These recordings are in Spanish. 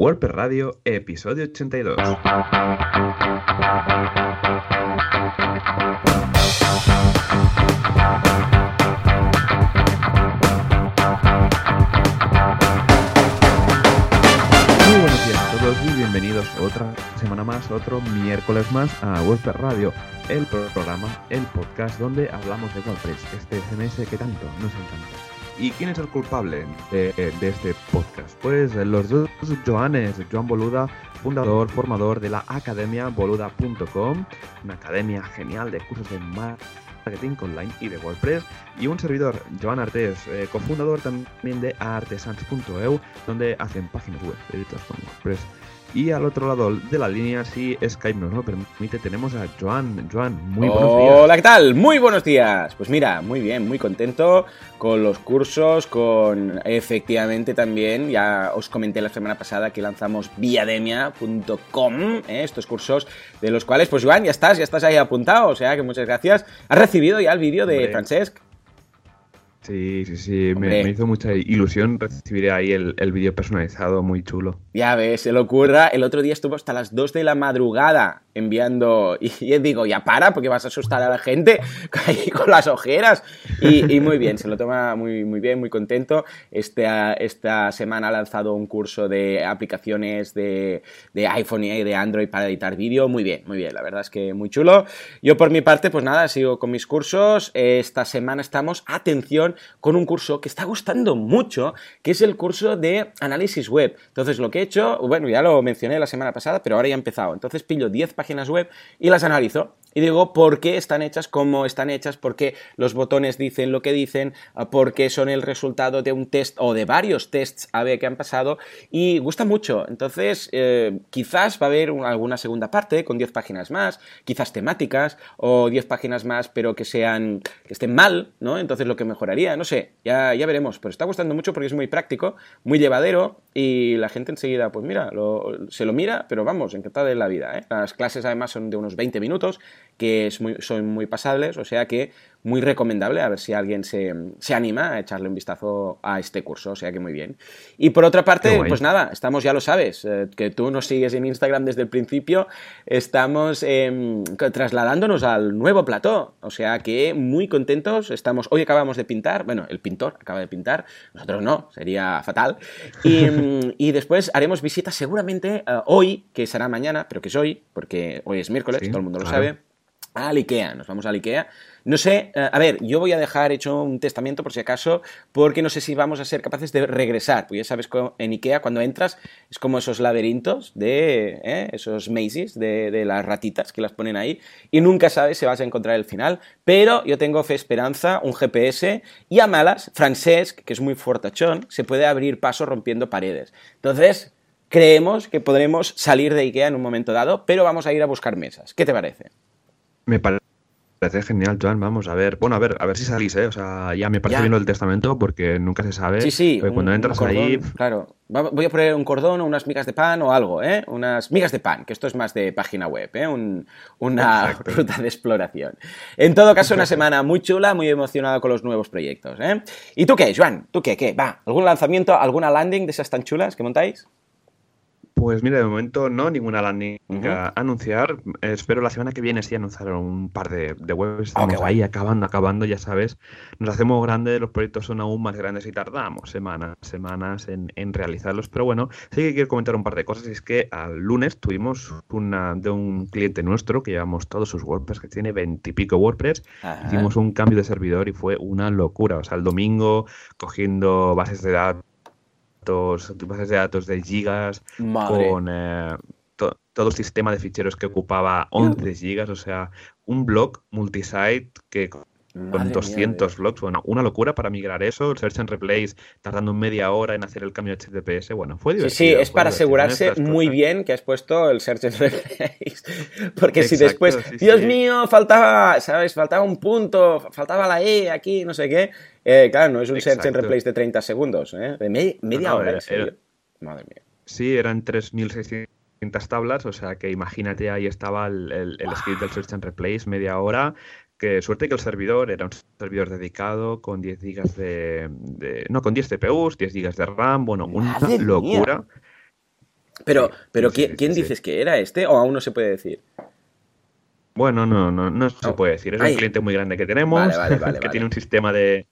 WordPress Radio, episodio 82. Muy buenos días a todos y bienvenidos otra semana más, otro miércoles más a WordPress Radio, el programa, el podcast donde hablamos de WordPress, este CMS que tanto nos encanta. ¿Y quién es el culpable de, de este podcast? Pues los dos Joanes, Joan Boluda, fundador, formador de la academia boluda.com, una academia genial de cursos de marketing online y de WordPress, y un servidor, Joan Artés, eh, cofundador también de artesans.eu, donde hacen páginas web editadas con WordPress. Y al otro lado de la línea, si Skype nos lo permite, tenemos a Joan. Joan, muy buenos días. Hola, ¿qué tal? Muy buenos días. Pues mira, muy bien, muy contento con los cursos, con efectivamente también, ya os comenté la semana pasada que lanzamos viademia.com, ¿eh? estos cursos de los cuales, pues Joan, ya estás, ya estás ahí apuntado, o sea que muchas gracias. ¿Has recibido ya el vídeo de. Francesc? Sí, sí, sí, me, hizo mucha ilusión recibir ahí el, el vídeo personalizado, muy chulo. Ya ves, se lo ocurra. El otro día estuvo hasta las 2 de la madrugada enviando. Y yo digo, ya para, porque vas a asustar a la gente ahí con las ojeras. Y, y muy bien, se lo toma muy, muy bien, muy contento. Esta, esta semana ha lanzado un curso de aplicaciones de, de iPhone y de Android para editar vídeo. Muy bien, muy bien, la verdad es que muy chulo. Yo por mi parte, pues nada, sigo con mis cursos. Esta semana estamos, atención, con un curso que está gustando mucho, que es el curso de análisis web. Entonces, lo que he hecho, bueno, ya lo mencioné la semana pasada, pero ahora ya he empezado. Entonces, pillo 10 páginas web y las analizo. Y digo por qué están hechas como están hechas, por qué los botones dicen lo que dicen, por qué son el resultado de un test o de varios tests AB que han pasado. Y gusta mucho. Entonces, eh, quizás va a haber un- alguna segunda parte con 10 páginas más, quizás temáticas, o 10 páginas más, pero que sean que estén mal, ¿no? Entonces lo que mejoraría, no sé, ya, ya veremos. Pero está gustando mucho porque es muy práctico, muy llevadero, y la gente enseguida, pues mira, lo- se lo mira, pero vamos, encantada de la vida. ¿eh? Las clases además son de unos 20 minutos, que es muy- son muy pasables, o sea que muy recomendable, a ver si alguien se, se anima a echarle un vistazo a este curso, o sea que muy bien. Y por otra parte, pues nada, estamos, ya lo sabes, eh, que tú nos sigues en Instagram desde el principio, estamos em, trasladándonos al nuevo plató, o sea que muy contentos, estamos, hoy acabamos de pintar, bueno, el pintor acaba de pintar, nosotros no, sería fatal, y, y después haremos visita seguramente eh, hoy, que será mañana, pero que es hoy, porque hoy es miércoles, Sí, todo el mundo lo sabe, al IKEA, nos vamos al IKEA. No sé, eh, a ver, yo voy a dejar hecho un testamento por si acaso, porque no sé si vamos a ser capaces de regresar. Pues ya sabes, en IKEA cuando entras es como esos laberintos de ¿eh? esos mazes de, de las ratitas que las ponen ahí y nunca sabes si vas a encontrar el final. Pero yo tengo fe, esperanza, un GPS y a malas, Francesc, que es muy fortachón, se puede abrir paso rompiendo paredes. Entonces, creemos que podremos salir de IKEA en un momento dado, pero vamos a ir a buscar mesas. ¿Qué te parece? Me pare- parece genial, Joan, vamos a ver. Bueno, a ver, a ver si salís, ¿eh? O sea, ya me parece Ya. bien lo del testamento porque nunca se sabe. Sí, sí. Cuando entras cordón, ahí... Claro. Voy a poner un cordón o unas migas de pan o algo, ¿eh? Unas migas de pan, que esto es más de página web, ¿eh? Un- una Exacto. ruta de exploración. En todo caso, una semana muy chula, muy emocionado con los nuevos proyectos, ¿eh? ¿Y tú qué, Joan? ¿Tú qué? ¿Qué? ¿Va? ¿Algún lanzamiento, alguna landing de esas tan chulas que montáis? Pues mira, de momento no, ninguna landing a anunciar. Espero la semana que viene sí anunciar un par de, de webs. Estamos guay. ahí acabando, acabando, ya sabes. Nos hacemos grandes, los proyectos son aún más grandes y tardamos semanas, semanas en, en realizarlos. Pero bueno, sí que quiero comentar un par de cosas. Es que al lunes tuvimos una de un cliente nuestro que llevamos todos sus WordPress, que tiene veintipico WordPress. Ajá. Hicimos un cambio de servidor y fue una locura. O sea, el domingo cogiendo bases de datos, bases de datos de gigas, Madre. con eh, to- todo el sistema de ficheros que ocupaba 11 gigas, o sea, un blog multisite que Madre con mía, 200 blogs, bueno, una locura para migrar eso, el Search and Replace tardando media hora en hacer el cambio a HTTPS, bueno, fue Sí, divertido. sí, es fue para divertido, asegurarse muy bien que has puesto el Search and Replace. Porque si después, sí, Dios sí. mío, faltaba, ¿sabes? Faltaba un punto, faltaba la E aquí, no sé qué. Eh, claro, no es un Search and. Replace de 30 segundos, ¿eh? De me- media no, hora, era- ¿en serio? era- Madre mía. Sí, eran 3.600 tablas, o sea que imagínate, ahí estaba el, el- el script del Search and Replace, media hora. Que suerte que el servidor era un servidor dedicado con 10 gigas de, de- No, con 10 CPUs, 10 gigas de RAM, bueno, una Madre mía. locura. Pero, pero sí, ¿quién, sí, quién sí. dices que era este? ¿O aún no se puede decir? Bueno, no, no, no se Oh. puede decir. Es Ay. un cliente muy grande que tenemos, Vale, vale, vale, que tiene un sistema de,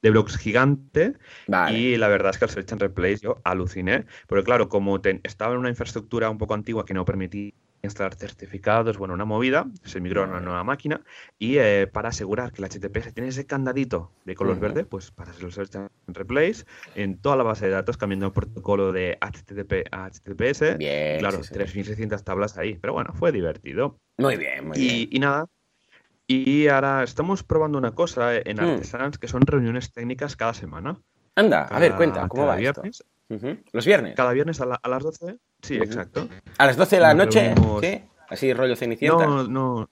de blogs gigante. Vale. Y la verdad es que al Search and Replace yo aluciné. Porque claro, como estaba en una infraestructura un poco antigua que no permitía instalar certificados, bueno, una movida, se migró a una nueva máquina. Y eh, para asegurar que el HTTPS tiene ese candadito de color verde, pues para hacer el Search and Replace en toda la base de datos, cambiando el protocolo de HTTP a HTTPS. Bien, Y claro, sí, sí. 3.600 tablas ahí. Pero bueno, fue divertido. Muy bien, muy bien. Y, y nada. Y ahora estamos probando una cosa en Mm. Artesans que son reuniones técnicas cada semana. Anda, a ver, cuenta, ¿cómo va esto? viernes. ¿Los viernes? Cada viernes a, la- a las 12. Sí, exacto. ¿A las 12 de la Nos noche? reunimos- ¿Sí? ¿Así rollo cenicienta? No, no.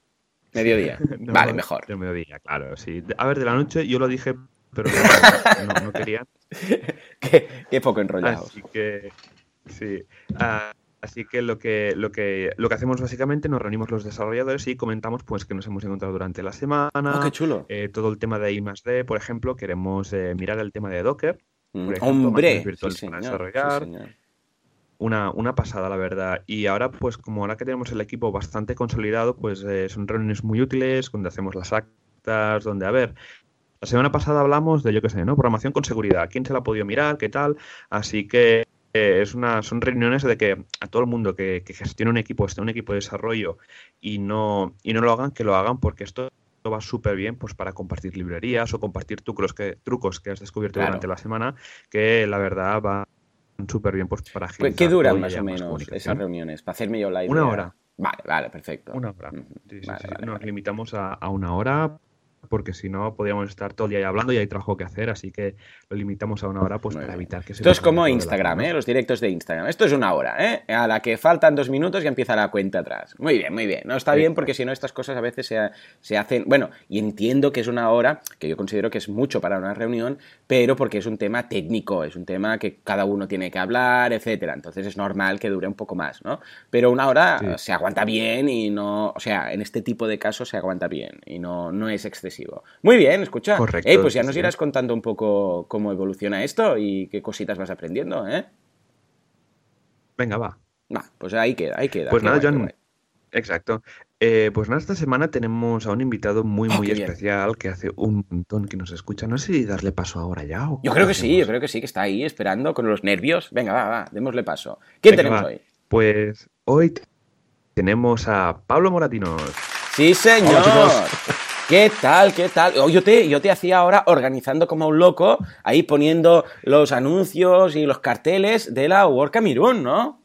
Mediodía. no, vale, mejor. De mediodía, claro, sí. A ver, de la noche yo lo dije, pero no, querían. qué, qué poco enrollado. Así que, sí. Ah, así que lo que, lo que lo que hacemos básicamente nos reunimos los desarrolladores y comentamos pues que nos hemos encontrado durante la semana. Oh, qué chulo. eh, todo el tema de I más D, por ejemplo, queremos eh, mirar el tema de Docker. Mm, por ejemplo, Hombre, sí, virtuales señor, para desarrollar. Una, una pasada, la verdad. Y ahora, pues como ahora que tenemos el equipo bastante consolidado, pues eh, son reuniones muy útiles, donde hacemos las actas, donde, a ver, la semana pasada hablamos de, yo qué sé, ¿no? Programación con seguridad. ¿Quién se la ha podido mirar? ¿Qué tal? Así que eh, es una, son reuniones de que a todo el mundo que, que gestione un equipo, esté un equipo de desarrollo y no, y no lo hagan, que lo hagan porque esto va súper bien pues para compartir librerías o compartir trucos que, trucos que has descubierto Claro. durante la semana que la verdad va súper bien pues para ¿Qué- agilizar ¿Qué duran más o menos esas reuniones? Para hacerme yo la idea. Una hora. Vale, vale, perfecto. Una hora. Sí, sí, Vale, sí. vale, Nos vale. limitamos a, a una hora porque si no podríamos estar todo el día ahí hablando y hay trabajo que hacer, así que lo limitamos a una hora pues para evitar que se Esto es como Instagram. ¿eh? Los directos de Instagram. Esto es una hora, ¿eh? A la que faltan dos minutos ya empieza la cuenta atrás. Muy bien, muy bien. No está bien porque si no estas cosas a veces se, se hacen... Bueno, y entiendo que es una hora, que yo considero que es mucho para una reunión, pero porque es un tema técnico, es un tema que cada uno tiene que hablar, etcétera. Entonces es normal que dure un poco más, ¿no? Pero una hora Sí. se aguanta bien y no... O sea, en este tipo de casos se aguanta bien y no, no es excesivo. Muy bien, escucha. Correcto, pues ya nos irás contando un poco cómo evoluciona esto y qué cositas vas aprendiendo, ¿eh? Venga, va. Va, pues ahí queda, ahí queda. Pues Qué nada, guay, John. Exacto. Eh, pues nada, esta semana tenemos a un invitado muy, Oh, muy bien. especial que hace un montón que nos escucha. No sé si darle paso ahora ya o Yo creo que sí, yo creo que sí, que está ahí esperando con los nervios. Venga, va, va, démosle paso. ¿Quién Venga, tenemos va. hoy? Pues hoy tenemos a Pablo Moratinos. Sí, señor. Hola. ¿Qué tal? ¿Qué tal? Oh, yo, te, yo te hacía ahora organizando como un loco, ahí poniendo los anuncios y los carteles de la World Camerún, ¿no?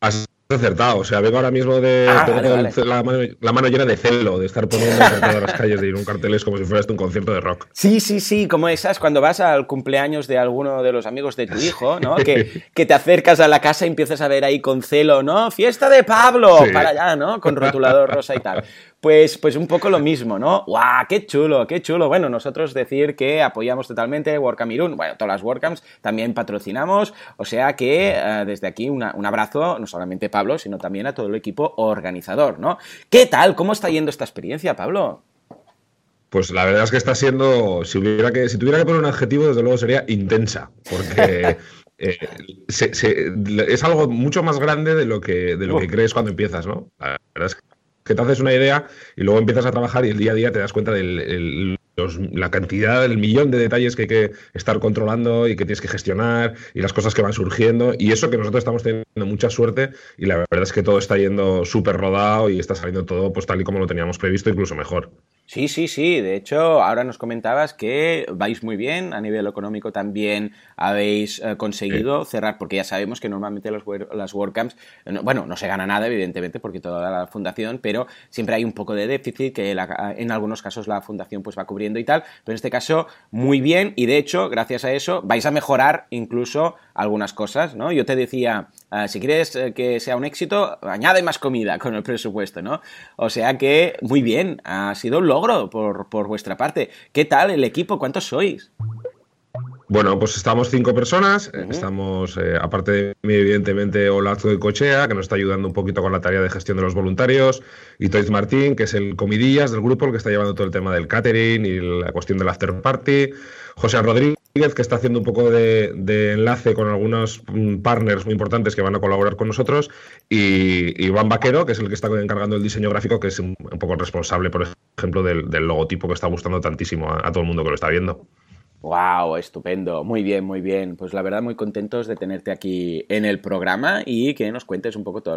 Has acertado, o sea, vengo ahora mismo de Ah, tengo vale, el vale. ce- La, mano, la mano llena de celo, de estar poniendo por todas las calles, de ir a un carteles como si fuera esto un concierto de rock. Sí, sí, sí, como esas cuando vas al cumpleaños de alguno de los amigos de tu hijo, ¿no? Que, que te acercas a la casa y empiezas a ver ahí con celo, ¿no? Fiesta de Pablo, Sí. para allá, ¿no? Con rotulador rosa y tal. Pues, pues un poco lo mismo, ¿no? ¡Guau! ¡Qué chulo, qué chulo! Bueno, nosotros decir que apoyamos totalmente WordCamp Bueno, todas las WordCamps también patrocinamos, o sea que eh, desde aquí una- un abrazo, no solamente Pablo, sino también a todo el equipo organizador, ¿no? ¿Qué tal? ¿Cómo está yendo esta experiencia, Pablo? Pues la verdad es que está siendo, si, hubiera que, si tuviera que poner un adjetivo, desde luego sería intensa, porque eh, se- se- es algo mucho más grande de lo que, de lo que crees cuando empiezas, ¿no? La verdad es que te haces una idea y luego empiezas a trabajar y el día a día te das cuenta de la cantidad, el millón de detalles que hay que estar controlando y que tienes que gestionar y las cosas que van surgiendo. Y eso que nosotros estamos teniendo mucha suerte y la verdad es que todo está yendo súper rodado y está saliendo todo pues tal y como lo teníamos previsto, incluso mejor. Sí, sí, sí. De hecho, ahora nos comentabas que vais muy bien. A nivel económico también habéis eh, conseguido cerrar, porque ya sabemos que normalmente los, las WordCamps, eh, no- bueno, no se gana nada, evidentemente, porque toda la fundación, pero siempre hay un poco de déficit que la- en algunos casos la fundación pues va cubriendo y tal. Pero en este caso, muy bien. Y de hecho, gracias a eso, vais a mejorar incluso algunas cosas, ¿no? Yo te decía, eh, si quieres eh, que sea un éxito, añade más comida con el presupuesto, ¿no? O sea que, muy bien, ha sido un logro por, por vuestra parte. ¿Qué tal el equipo? ¿Cuántos sois? Bueno, pues estamos cinco personas. eh. Estamos, eh, aparte de mí, evidentemente, Olazo de Cochea, que nos está ayudando un poquito con la tarea de gestión de los voluntarios, y Toys Martín, que es el comidillas del grupo, el que está llevando todo el tema del catering y la cuestión del after party. José Rodríguez, que está haciendo un poco de, enlace con algunos mm, partners muy importantes que van a colaborar con nosotros, y Iván Vaquero, que es el que está encargando el diseño gráfico, que es un, poco responsable, por ejemplo, del, logotipo que está gustando tantísimo a todo el mundo que lo está viendo. Wow, estupendo, muy bien, muy bien. Pues la verdad muy contentos de tenerte aquí en el programa y que nos cuentes un poco todo,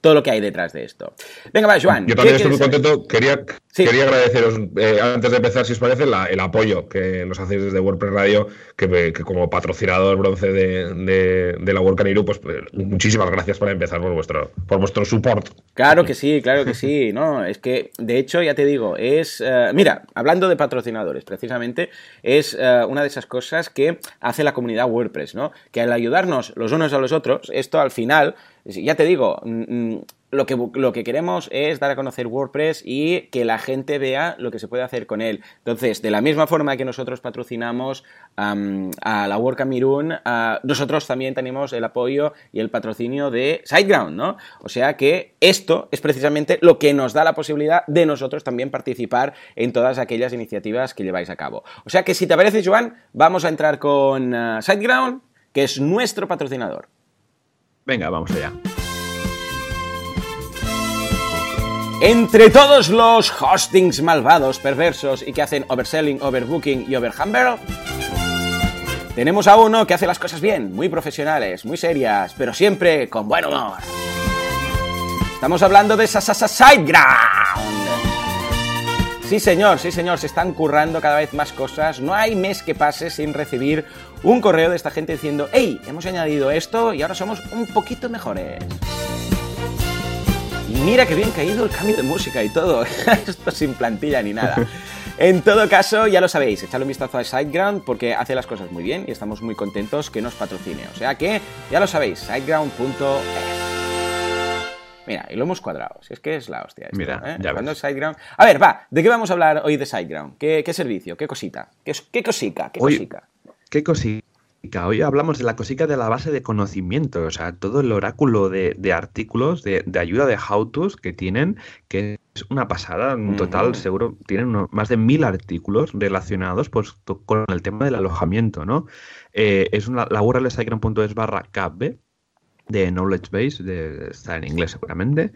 todo lo que hay detrás de esto. Venga, va, Joan. Yo también estoy muy contento. Quería, quería agradeceros, eh, antes de empezar, si os parece, el apoyo que nos hacéis desde WordPress Radio, que, como patrocinador bronce de, de, la WordCaniru, pues, pues muchísimas gracias por empezar por vuestro, por vuestro support. Claro que sí, claro que sí. No, es que, de hecho, ya te digo, es... Eh, mira, hablando de patrocinadores, precisamente, es eh, una de esas cosas que hace la comunidad WordPress, ¿no? Que al ayudarnos los unos a los otros, esto al final, ya te digo, mm, mm, lo que, lo que, queremos es dar a conocer WordPress y que la gente vea lo que se puede hacer con él. Entonces, de la misma forma que nosotros patrocinamos a la WordCamp nosotros también tenemos el apoyo y el patrocinio de SiteGround, ¿no? O sea que esto es precisamente lo que nos da la posibilidad de nosotros también participar en todas aquellas iniciativas que lleváis a cabo. O sea que si te parece, Joan, vamos a entrar con uh, SiteGround, que es nuestro patrocinador. Venga, vamos allá. Entre todos los hostings malvados, perversos y que hacen overselling, overbooking y overhammer, tenemos a uno que hace las cosas bien, muy profesionales, muy serias, pero siempre con buen humor. Estamos hablando de SideGround. Sí, señor, sí, señor, se están currando cada vez más cosas. No hay mes que pase sin recibir un correo de esta gente diciendo, hey, hemos añadido esto y ahora somos un poquito mejores. Mira que bien caído el cambio de música y todo. Esto sin plantilla ni nada. En todo caso, ya lo sabéis, echadle un vistazo a SiteGround porque hace las cosas muy bien y estamos muy contentos que nos patrocine. O sea que, ya lo sabéis, siteground.es. Mira, y lo hemos cuadrado. Si es que es la hostia. Mira, ¿eh? ya SiteGround. A ver, va, ¿de qué vamos a hablar hoy de SiteGround? ¿Qué, servicio? ¿Qué cosita? ¿Qué, qué cosica? ¿Qué cosica? ¿Qué cosita? Hoy hablamos de la cosica de la base de conocimiento, o sea, todo el oráculo de, artículos, de, ayuda de how-tos que tienen, que es una pasada, en total, seguro, tienen más de mil artículos relacionados pues, con el tema del alojamiento, ¿no? Eh, es una, la URL es es barra KB de Knowledge Base, de, está en inglés seguramente,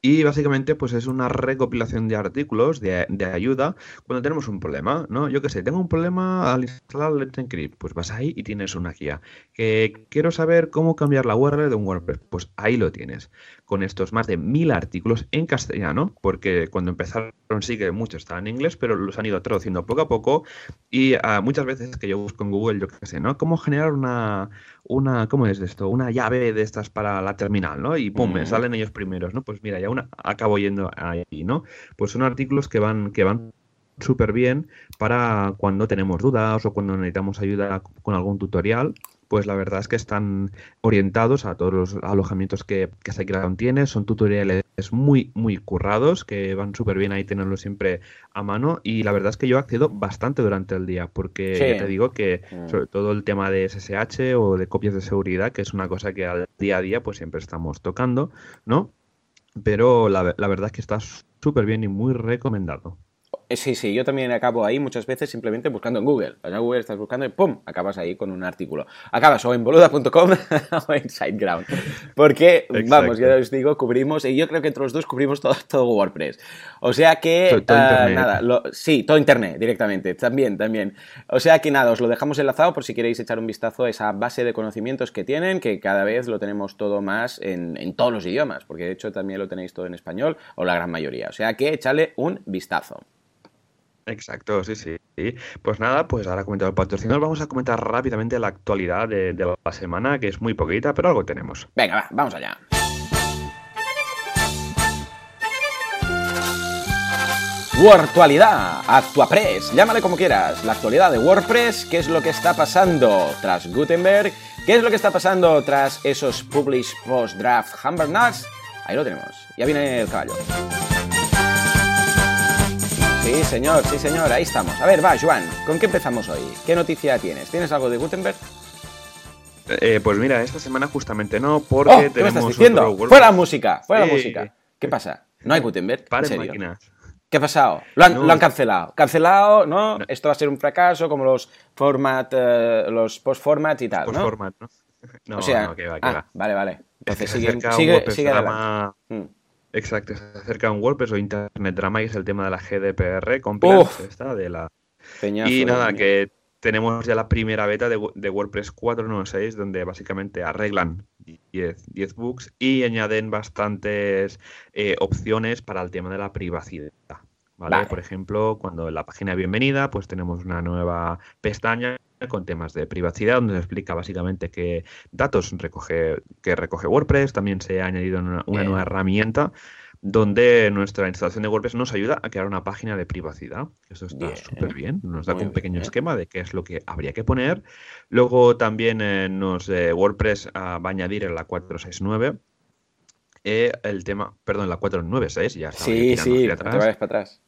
y básicamente, pues es una recopilación de artículos de, ayuda cuando tenemos un problema, ¿no? Yo qué sé, tengo un problema al instalar Let's Encrypt, pues vas ahí y tienes una guía. Que quiero saber cómo cambiar la URL de un WordPress, pues ahí lo tienes. Con estos más de mil artículos en castellano, porque cuando empezaron sí que muchos estaban en inglés, pero los han ido traduciendo poco a poco. Y ah, muchas veces que yo busco en Google, yo qué sé, ¿no? ¿Cómo generar una, una, ¿cómo es esto? Una llave de estas para la terminal, ¿no? Y pum, me salen ellos primeros, ¿no? Pues mira, ya acabo yendo ahí, ¿no? Pues son artículos que van, que van súper bien para cuando tenemos dudas o cuando necesitamos ayuda con algún tutorial pues la verdad es que están orientados a todos los alojamientos que, que SiteGround tiene. Son tutoriales muy, muy currados que van súper bien ahí tenerlos siempre a mano. Y la verdad es que yo accedo bastante durante el día porque te digo que mm. sobre todo el tema de SSH o de copias de seguridad, que es una cosa que al día a día pues siempre estamos tocando, ¿no? Pero la, verdad es que está súper bien y muy recomendado. Eh, sí, sí, yo también acabo ahí muchas veces simplemente buscando en Google. Vas a Google, estás buscando y ¡pum! Acabas ahí con un artículo. Acabas o en boluda.com o en SiteGround. Porque, vamos, ya os digo, cubrimos, y yo creo que entre los dos cubrimos todo, todo WordPress. O sea que, ah, nada, sí, todo Internet directamente, también, también. O sea que nada, os lo dejamos enlazado por si queréis echar un vistazo a esa base de conocimientos que tienen, que cada vez lo tenemos todo más en, en todos los idiomas, porque de hecho también lo tenéis todo en español, o la gran mayoría. O sea que échale un vistazo. Exacto, sí, sí. Pues nada, pues ahora comentado el patrocinador, vamos a comentar rápidamente la actualidad de, la semana, que es muy poquita, pero algo tenemos. Venga, va, vamos allá. Actualidad, Actuapress, llámale como quieras. La actualidad de WordPress, qué es lo que está pasando tras Gutenberg, qué es lo que está pasando tras esos Publish Post Draft Nuts. Ahí lo tenemos. Ya viene el caballo. Sí, señor, sí, señor, ahí estamos. A ver, va, Juan, ¿con qué empezamos hoy? ¿Qué noticia tienes? ¿Tienes algo de Gutenberg? Eh, pues mira, esta semana justamente no, porque oh, ¿qué me estás diciendo? ¡Fuera la música! ¡Fuera la música! ¿Qué pasa? ¿No hay Gutenberg? Paren máquinas. ¿Qué ha pasado? Lo han, lo han cancelado. Cancelado, ¿no? Esto va a ser un fracaso, como los format, eh, los post-formats y tal, ¿no? Post-format, ¿no? No, o sea, no, que va, que ah, va. vale, vale. Entonces sigue, sigue, sigue Mm. Exacto, se acerca un WordPress o Internet Drama y es el tema de la GDPR completa Uf. esta de la Peñazo, y Dios nada, que tenemos ya la primera beta de, de WordPress 4.9.6 donde básicamente arreglan 10, 10 bugs y añaden bastantes eh, opciones para el tema de la privacidad. ¿vale? Vale. Por ejemplo, cuando en la página de bienvenida, pues tenemos una nueva pestaña con temas de privacidad donde se explica básicamente qué datos recoge, que recoge WordPress. También se ha añadido una, nueva herramienta donde nuestra instalación de WordPress nos ayuda a crear una página de privacidad. Eso está súper bien. Nos da Muy un pequeño bien. esquema de qué es lo que habría que poner. Luego también eh, nos eh, WordPress ah, va a añadir en la 469 eh, el tema, perdón, la 496, ya yo Sí, sí, hacia te atrás. vayas para atrás.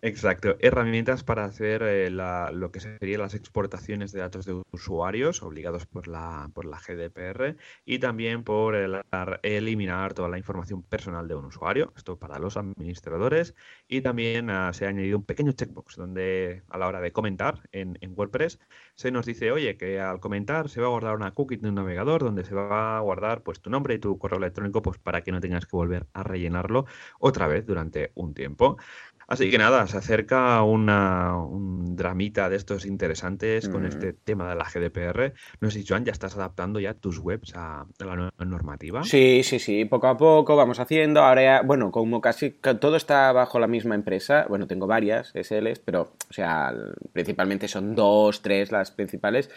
Exacto, herramientas para hacer eh, lo que serían las exportaciones de datos de usuarios obligados por la, por la GDPR y también por el- eliminar toda la información personal de un usuario, esto para los administradores y también ah, se ha añadido un pequeño checkbox donde a la hora de comentar en, en WordPress se nos dice, oye, que al comentar se va a guardar una cookie de un navegador donde se va a guardar pues tu nombre y tu correo electrónico pues para que no tengas que volver a rellenarlo otra vez durante un tiempo. Así que nada, se acerca una, un dramita de estos interesantes con Mm. este tema de la GDPR. No sé si, Joan, ya estás adaptando ya tus webs a, a la nueva normativa. Sí, sí, sí, poco a poco vamos haciendo. Ahora, ya- bueno, como casi ca- todo está bajo la misma empresa, bueno, tengo varias SLs, pero, o sea, principalmente son dos, tres las principales.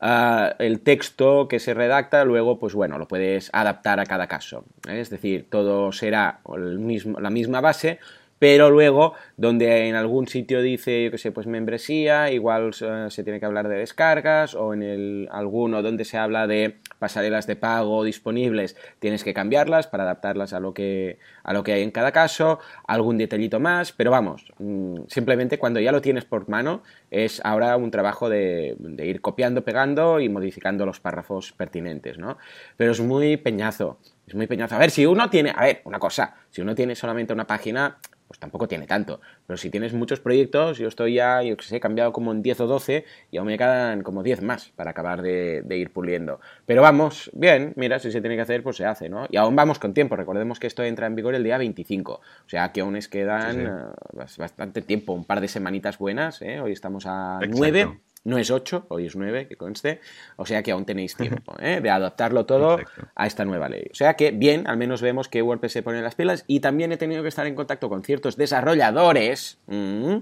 Ah, el texto que se redacta, luego, pues bueno, lo puedes adaptar a cada caso. ¿eh? Es decir, todo será el mismo, la misma base, pero luego, donde en algún sitio dice, yo qué sé, pues membresía, igual eh, se tiene que hablar de descargas, o en el alguno donde se habla de pasarelas de pago disponibles, tienes que cambiarlas para adaptarlas a lo que, a lo que hay en cada caso, algún detallito más, pero vamos, mm, simplemente cuando ya lo tienes por mano, es ahora un trabajo de, de ir copiando, pegando y modificando los párrafos pertinentes, ¿no? Pero es muy peñazo, es muy peñazo. A ver, si uno tiene, a ver, una cosa, si uno tiene solamente una página, pues tampoco tiene tanto. Pero si tienes muchos proyectos, yo estoy ya, yo que sé, he cambiado como en 10 o 12 y aún me quedan como 10 más para acabar de, de ir puliendo. Pero vamos, bien, mira, si se tiene que hacer, pues se hace, ¿no? Y aún vamos con tiempo. Recordemos que esto entra en vigor el día 25. O sea que aún les quedan Sí, sí. eh, bas- bastante tiempo, un par de semanitas buenas, ¿eh? Hoy estamos a Exacto. 9. No es 8, hoy es 9, que conste. O sea que aún tenéis tiempo ¿eh? de adaptarlo todo a esta nueva ley. O sea que, bien, al menos vemos que WordPress se pone las pilas y también he tenido que estar en contacto con ciertos desarrolladores mm,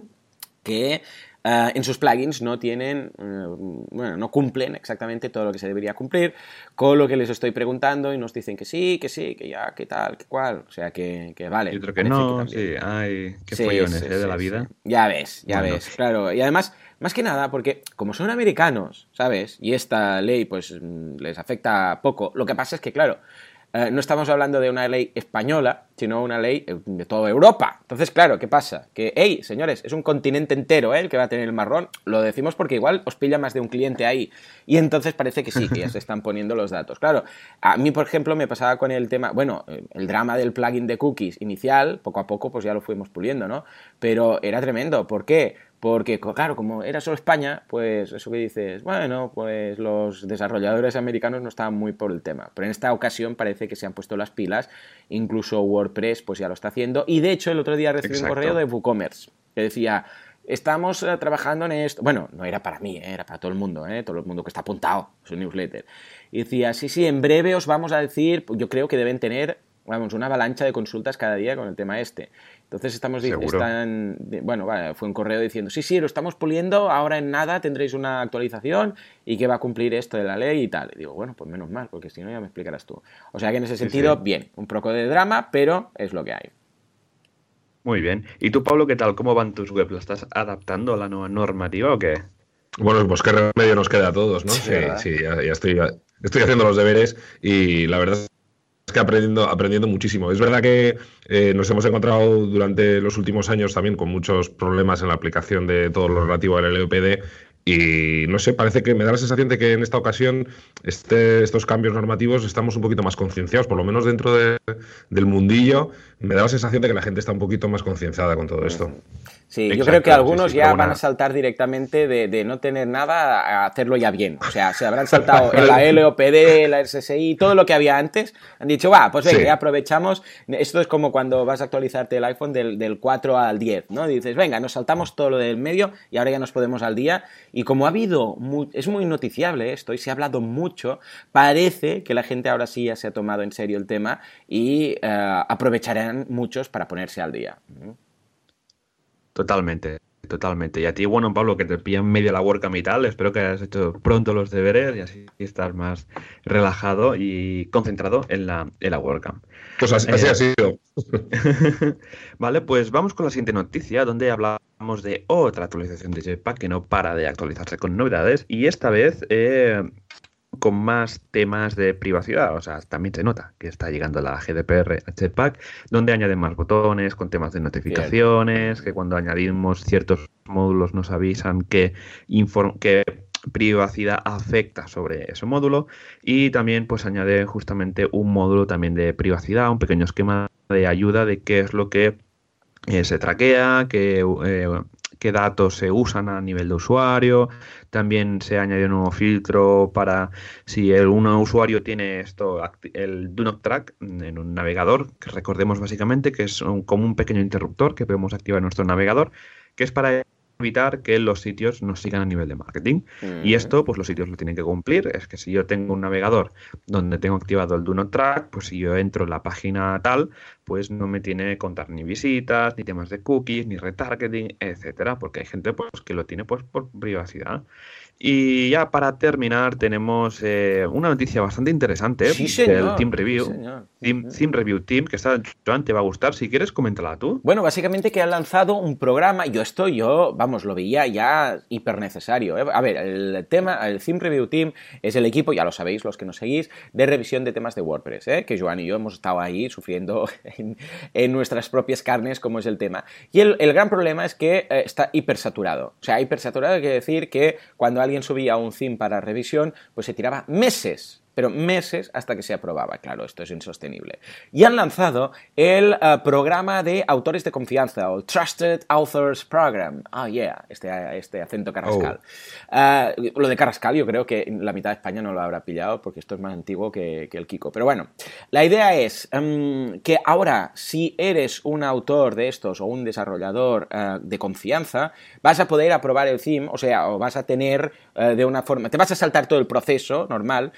que eh, en sus plugins no tienen, eh, bueno, no cumplen exactamente todo lo que se debería cumplir, con lo que les estoy preguntando y nos dicen que sí, que sí, que ya, que tal, que cual. O sea que, que vale. Y otro que no, también. sí, ay, qué Sí, follones sí, eh, de la vida. Ya ves, ya Bueno. ves, claro. Y además, más que nada, porque como son americanos, ¿sabes? Y esta ley, pues, mm, les afecta poco. Lo que pasa es que, claro, eh, no estamos hablando de una ley española, sino una ley eh, de toda Europa. Entonces, claro, ¿qué pasa? Que, hey, señores, es un continente entero ¿eh? el que va a tener el marrón. Lo decimos porque igual os pilla más de un cliente ahí. Y entonces parece que sí, que ya se están poniendo los datos. Claro, a mí, por ejemplo, me pasaba con el tema, bueno, eh, el drama del plugin de cookies inicial, poco a poco, pues ya lo fuimos puliendo, ¿no? Pero era tremendo. ¿Por qué? Porque, claro, como era solo España, pues eso que dices, bueno, pues los desarrolladores americanos no estaban muy por el tema. Pero en esta ocasión parece que se han puesto las pilas, incluso WordPress pues ya lo está haciendo. Y de hecho el otro día recibí Exacto. un correo de WooCommerce que decía, estamos eh, trabajando en esto. Bueno, no era para mí, eh, era para todo el mundo, eh, todo el mundo que está apuntado, su newsletter. Y decía, sí, sí, en breve os vamos a decir, yo creo que deben tener, vamos, una avalancha de consultas cada día con el tema este. Entonces estamos, están, bueno, vale, fue un correo diciendo, sí, sí, lo estamos puliendo, ahora en nada tendréis una actualización y que va a cumplir esto de la ley y tal. Y digo, bueno, pues menos mal, porque si no ya me explicarás tú. O sea que en ese sentido, sí. bien, un poco de drama, pero es lo que hay. Muy bien. ¿Y tú, Pablo, qué tal? ¿Cómo van tus webs? ¿La estás adaptando a la nueva normativa o qué? Bueno, pues qué remedio nos queda a todos, ¿no? Sí, sí, ya, ya estoy, estoy haciendo los deberes y la verdad es que aprendiendo, aprendiendo muchísimo. Es verdad que eh, nos hemos encontrado durante los últimos años también con muchos problemas en la aplicación de todo lo relativo al LOPD y no sé, parece que me da la sensación de que en esta ocasión este, estos cambios normativos estamos un poquito más concienciados, por lo menos dentro del mundillo, me da la sensación de que la gente está un poquito más concienciada con todo esto. Sí, yo creo que algunos ya van a saltar directamente de, no tener nada a hacerlo ya bien. O sea, se habrán saltado en la LOPD, la SSI, todo lo que había antes. Han dicho, va, pues venga, ya aprovechamos. Esto es como cuando vas a actualizarte el iPhone del, del 4 al 10, ¿no? Dices, venga, nos saltamos todo lo del medio y ahora ya nos podemos al día. Y como ha habido, es muy noticiable esto y se ha hablado mucho, parece que la gente ahora sí ya se ha tomado en serio el tema y eh, aprovecharán muchos para ponerse al día. Totalmente, totalmente. Y a ti, bueno, Pablo, que te pillan media la WordCamp y tal, espero que hayas hecho pronto los deberes y así estás más relajado y concentrado en la, en la WordCamp. Pues así, ha eh, sido. vale, pues vamos con la siguiente noticia, donde hablamos de otra actualización de Jetpack que no para de actualizarse con novedades y esta vez eh, con más temas de privacidad. O sea, también se nota que está llegando la GDPR a Jetpack, donde añaden más botones con temas de notificaciones, que cuando añadimos ciertos módulos nos avisan que, que privacidad afecta sobre ese módulo y también pues añade justamente un módulo también de privacidad, un pequeño esquema de ayuda de qué es lo que eh, se traquea, que eh, qué datos se usan a nivel de usuario. También se añadió un nuevo filtro para si el, un usuario tiene esto, el Do Not Track en un navegador, que recordemos básicamente que es como un pequeño interruptor que podemos activar en nuestro navegador, que es para evitar que los sitios nos sigan a nivel de marketing. Y esto, pues los sitios lo tienen que cumplir. Es que si yo tengo un navegador donde tengo activado el Do Not Track, pues si yo entro en la página tal, pues no me tiene que contar ni visitas, ni temas de cookies, ni retargeting, etcétera, porque hay gente pues que lo tiene pues por privacidad. Y ya para terminar tenemos eh, una noticia bastante interesante del Team Review. Team, Review Team, que está, Joan, te va a gustar. Si quieres, coméntala tú. Bueno, básicamente que han lanzado un programa, yo esto, yo, vamos, lo veía ya hiper necesario. ¿eh? A ver, el tema, el Team Review Team es el equipo, ya lo sabéis los que nos seguís, de revisión de temas de WordPress, ¿eh? que Joan y yo hemos estado ahí sufriendo en, nuestras propias carnes como es el tema. Y el, el gran problema es que está hiper saturado. O sea, hiper saturado quiere decir que cuando alguien subía un theme para revisión, pues se tiraba meses pero meses hasta que se aprobaba. Claro, esto es insostenible. Y han lanzado el eh, programa de autores de confianza, o Trusted Authors Program. Oh, yeah, este, este acento carrascal. Oh. Eh, lo de carrascal yo creo que la mitad de España no lo habrá pillado porque esto es más antiguo que, el Kiko. Pero bueno, la idea es em, que ahora, si eres un autor de estos o un desarrollador eh, de confianza, vas a poder aprobar el theme, o sea, o vas a tener de una forma, te vas a saltar todo el proceso normal,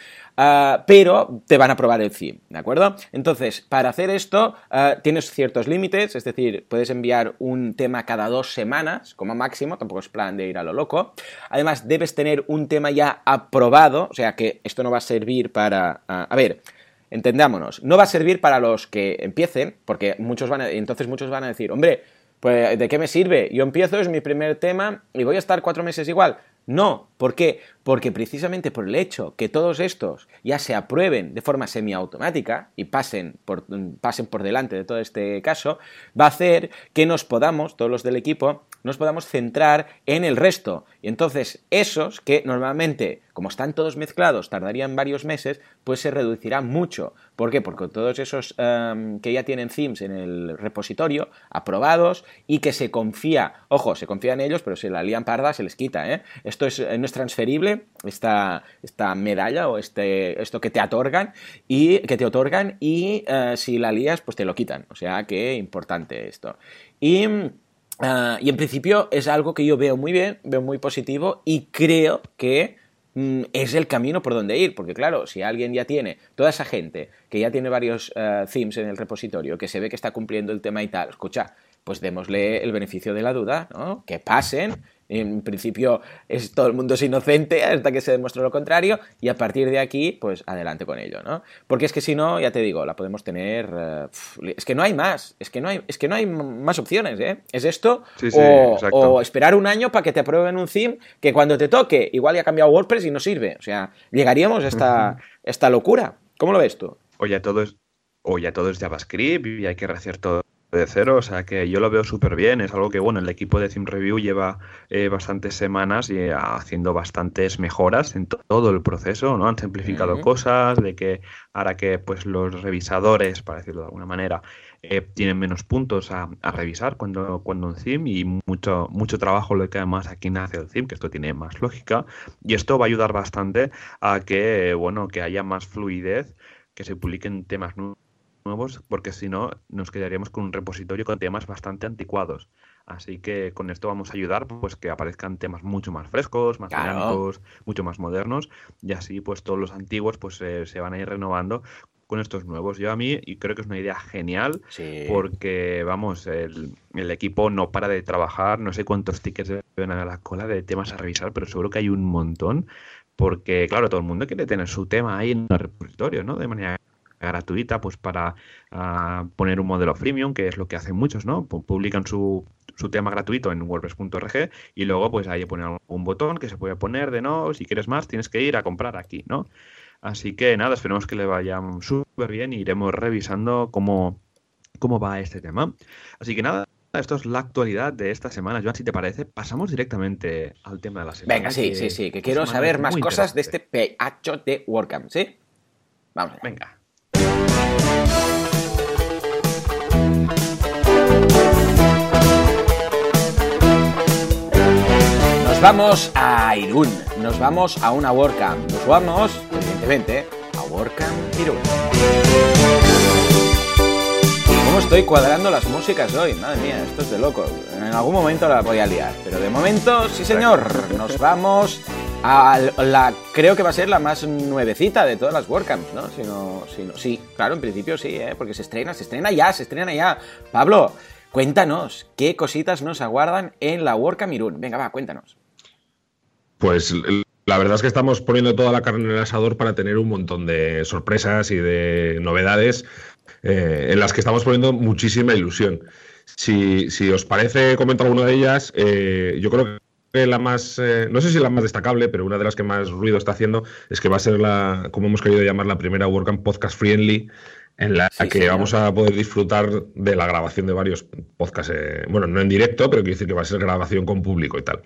Ah, pero te van a probar el theme, ¿de acuerdo? Entonces, para hacer esto ah, tienes ciertos límites, es decir, puedes enviar un tema cada dos semanas como máximo, tampoco es plan de ir a lo loco. Además, debes tener un tema ya aprobado, o sea que esto no va a servir para... Ah, a ver, entendámonos, no va a servir para los que empiecen, porque muchos van a, entonces muchos van a decir, hombre, pues ¿de qué me sirve? Yo empiezo, es mi primer tema y voy a estar cuatro meses igual. No, ¿por qué? Porque precisamente por el hecho que todos estos ya se aprueben de forma semiautomática y pasen por, pasen por delante de todo este caso, va a hacer que nos podamos, todos los del equipo, nos podamos centrar en el resto. Y entonces esos que normalmente, como están todos mezclados, tardarían varios meses, pues se reducirá mucho. ¿Por qué? Porque todos esos em, que ya tienen themes en el repositorio, aprobados, y que se confía, ojo, se confía en ellos, pero si la lían parda se les quita. ¿eh? Esto es, no es transferible, esta, esta medalla o este, esto que te otorgan, y, que te otorgan, y eh, si la lías, pues te lo quitan. O sea que importante esto. Y Ah, y en principio es algo que yo veo muy bien, veo muy positivo y creo que mm, es el camino por donde ir, porque claro, si alguien ya tiene, toda esa gente que ya tiene varios ah, themes en el repositorio, que se ve que está cumpliendo el tema y tal, escucha, pues démosle el beneficio de la duda, ¿no? Que pasen, en principio es todo el mundo es inocente hasta que se demuestre lo contrario y a partir de aquí, pues adelante con ello, ¿no? Porque es que si no, ya te digo, la podemos tener... Eh, es que no hay más, es que no hay, es que no hay más opciones, ¿eh? Es esto o, esperar un año para que te aprueben un theme que cuando te toque igual ya ha cambiado WordPress y no sirve. O sea, llegaríamos a esta, esta locura. ¿Cómo lo ves tú? O ya todo es, o ya todo es JavaScript y hay que rehacer todo de cero, o sea que yo lo veo súper bien. Es algo que, bueno, el equipo de Sim Review lleva eh, bastantes semanas y, haciendo bastantes mejoras en todo el proceso, ¿no? Han simplificado cosas, de que ahora que pues los revisadores, para decirlo de alguna manera, eh, tienen menos puntos a, revisar cuando, cuando un CIM y mucho, mucho trabajo lo que además aquí nace el CIM, que esto tiene más lógica. Y esto va a ayudar bastante a que, bueno, que haya más fluidez, que se publiquen temas nuevos, porque si no nos quedaríamos con un repositorio con temas bastante anticuados. Así que con esto vamos a ayudar pues que aparezcan temas mucho más frescos, más dinámicos, mucho más modernos y así pues todos los antiguos pues se van a ir renovando con estos nuevos. Yo a mí y creo que es una idea genial porque, vamos, el, equipo no para de trabajar, no sé cuántos tickets deben a la cola de temas a revisar, pero seguro que hay un montón porque, claro, todo el mundo quiere tener su tema ahí en el repositorio, ¿no? De manera gratuita, pues para ah, poner un modelo freemium, que es lo que hacen muchos, ¿no? Publican su, su tema gratuito en wordpress.org y luego pues ahí ponen un botón que se puede poner de no, si quieres más tienes que ir a comprar aquí, ¿no? Así que nada, esperemos que le vaya súper bien y iremos revisando cómo, cómo va este tema. Así que nada, esto es la actualidad de esta semana. Joan, si te parece, pasamos directamente al tema de la semana. Venga, sí, sí, sí, que quiero saber más cosas de este PH de WordCamp, ¿sí? Vamos. Venga. Nos vamos a Irún, nos vamos a una WordCamp, nos vamos, evidentemente, a WordCamp Irún. ¿Cómo estoy cuadrando las músicas hoy? Madre mía, esto es de loco. En algún momento la voy a liar, pero de momento, sí señor, nos vamos la, creo que va a ser la más nuevecita de todas las WordCamps, ¿no? Si no, si no sí, claro, en principio sí, ¿eh? porque se estrena, se estrena ya, se estrena ya. Pablo, cuéntanos, ¿qué cositas nos aguardan en la WordCamp Irún? Venga, va, cuéntanos. Pues la verdad es que estamos poniendo toda la carne en el asador para tener un montón de sorpresas y de novedades eh, en las que estamos poniendo muchísima ilusión. Si, os parece, comento alguna de ellas. Eh, yo creo que la más, eh, no sé si la más destacable, pero una de las que más ruido está haciendo es que va a ser la, como hemos querido llamar, la primera WordCamp Podcast Friendly en la que vamos a poder disfrutar de la grabación de varios podcasts, bueno, no en directo, pero quiero decir que va a ser grabación con público y tal.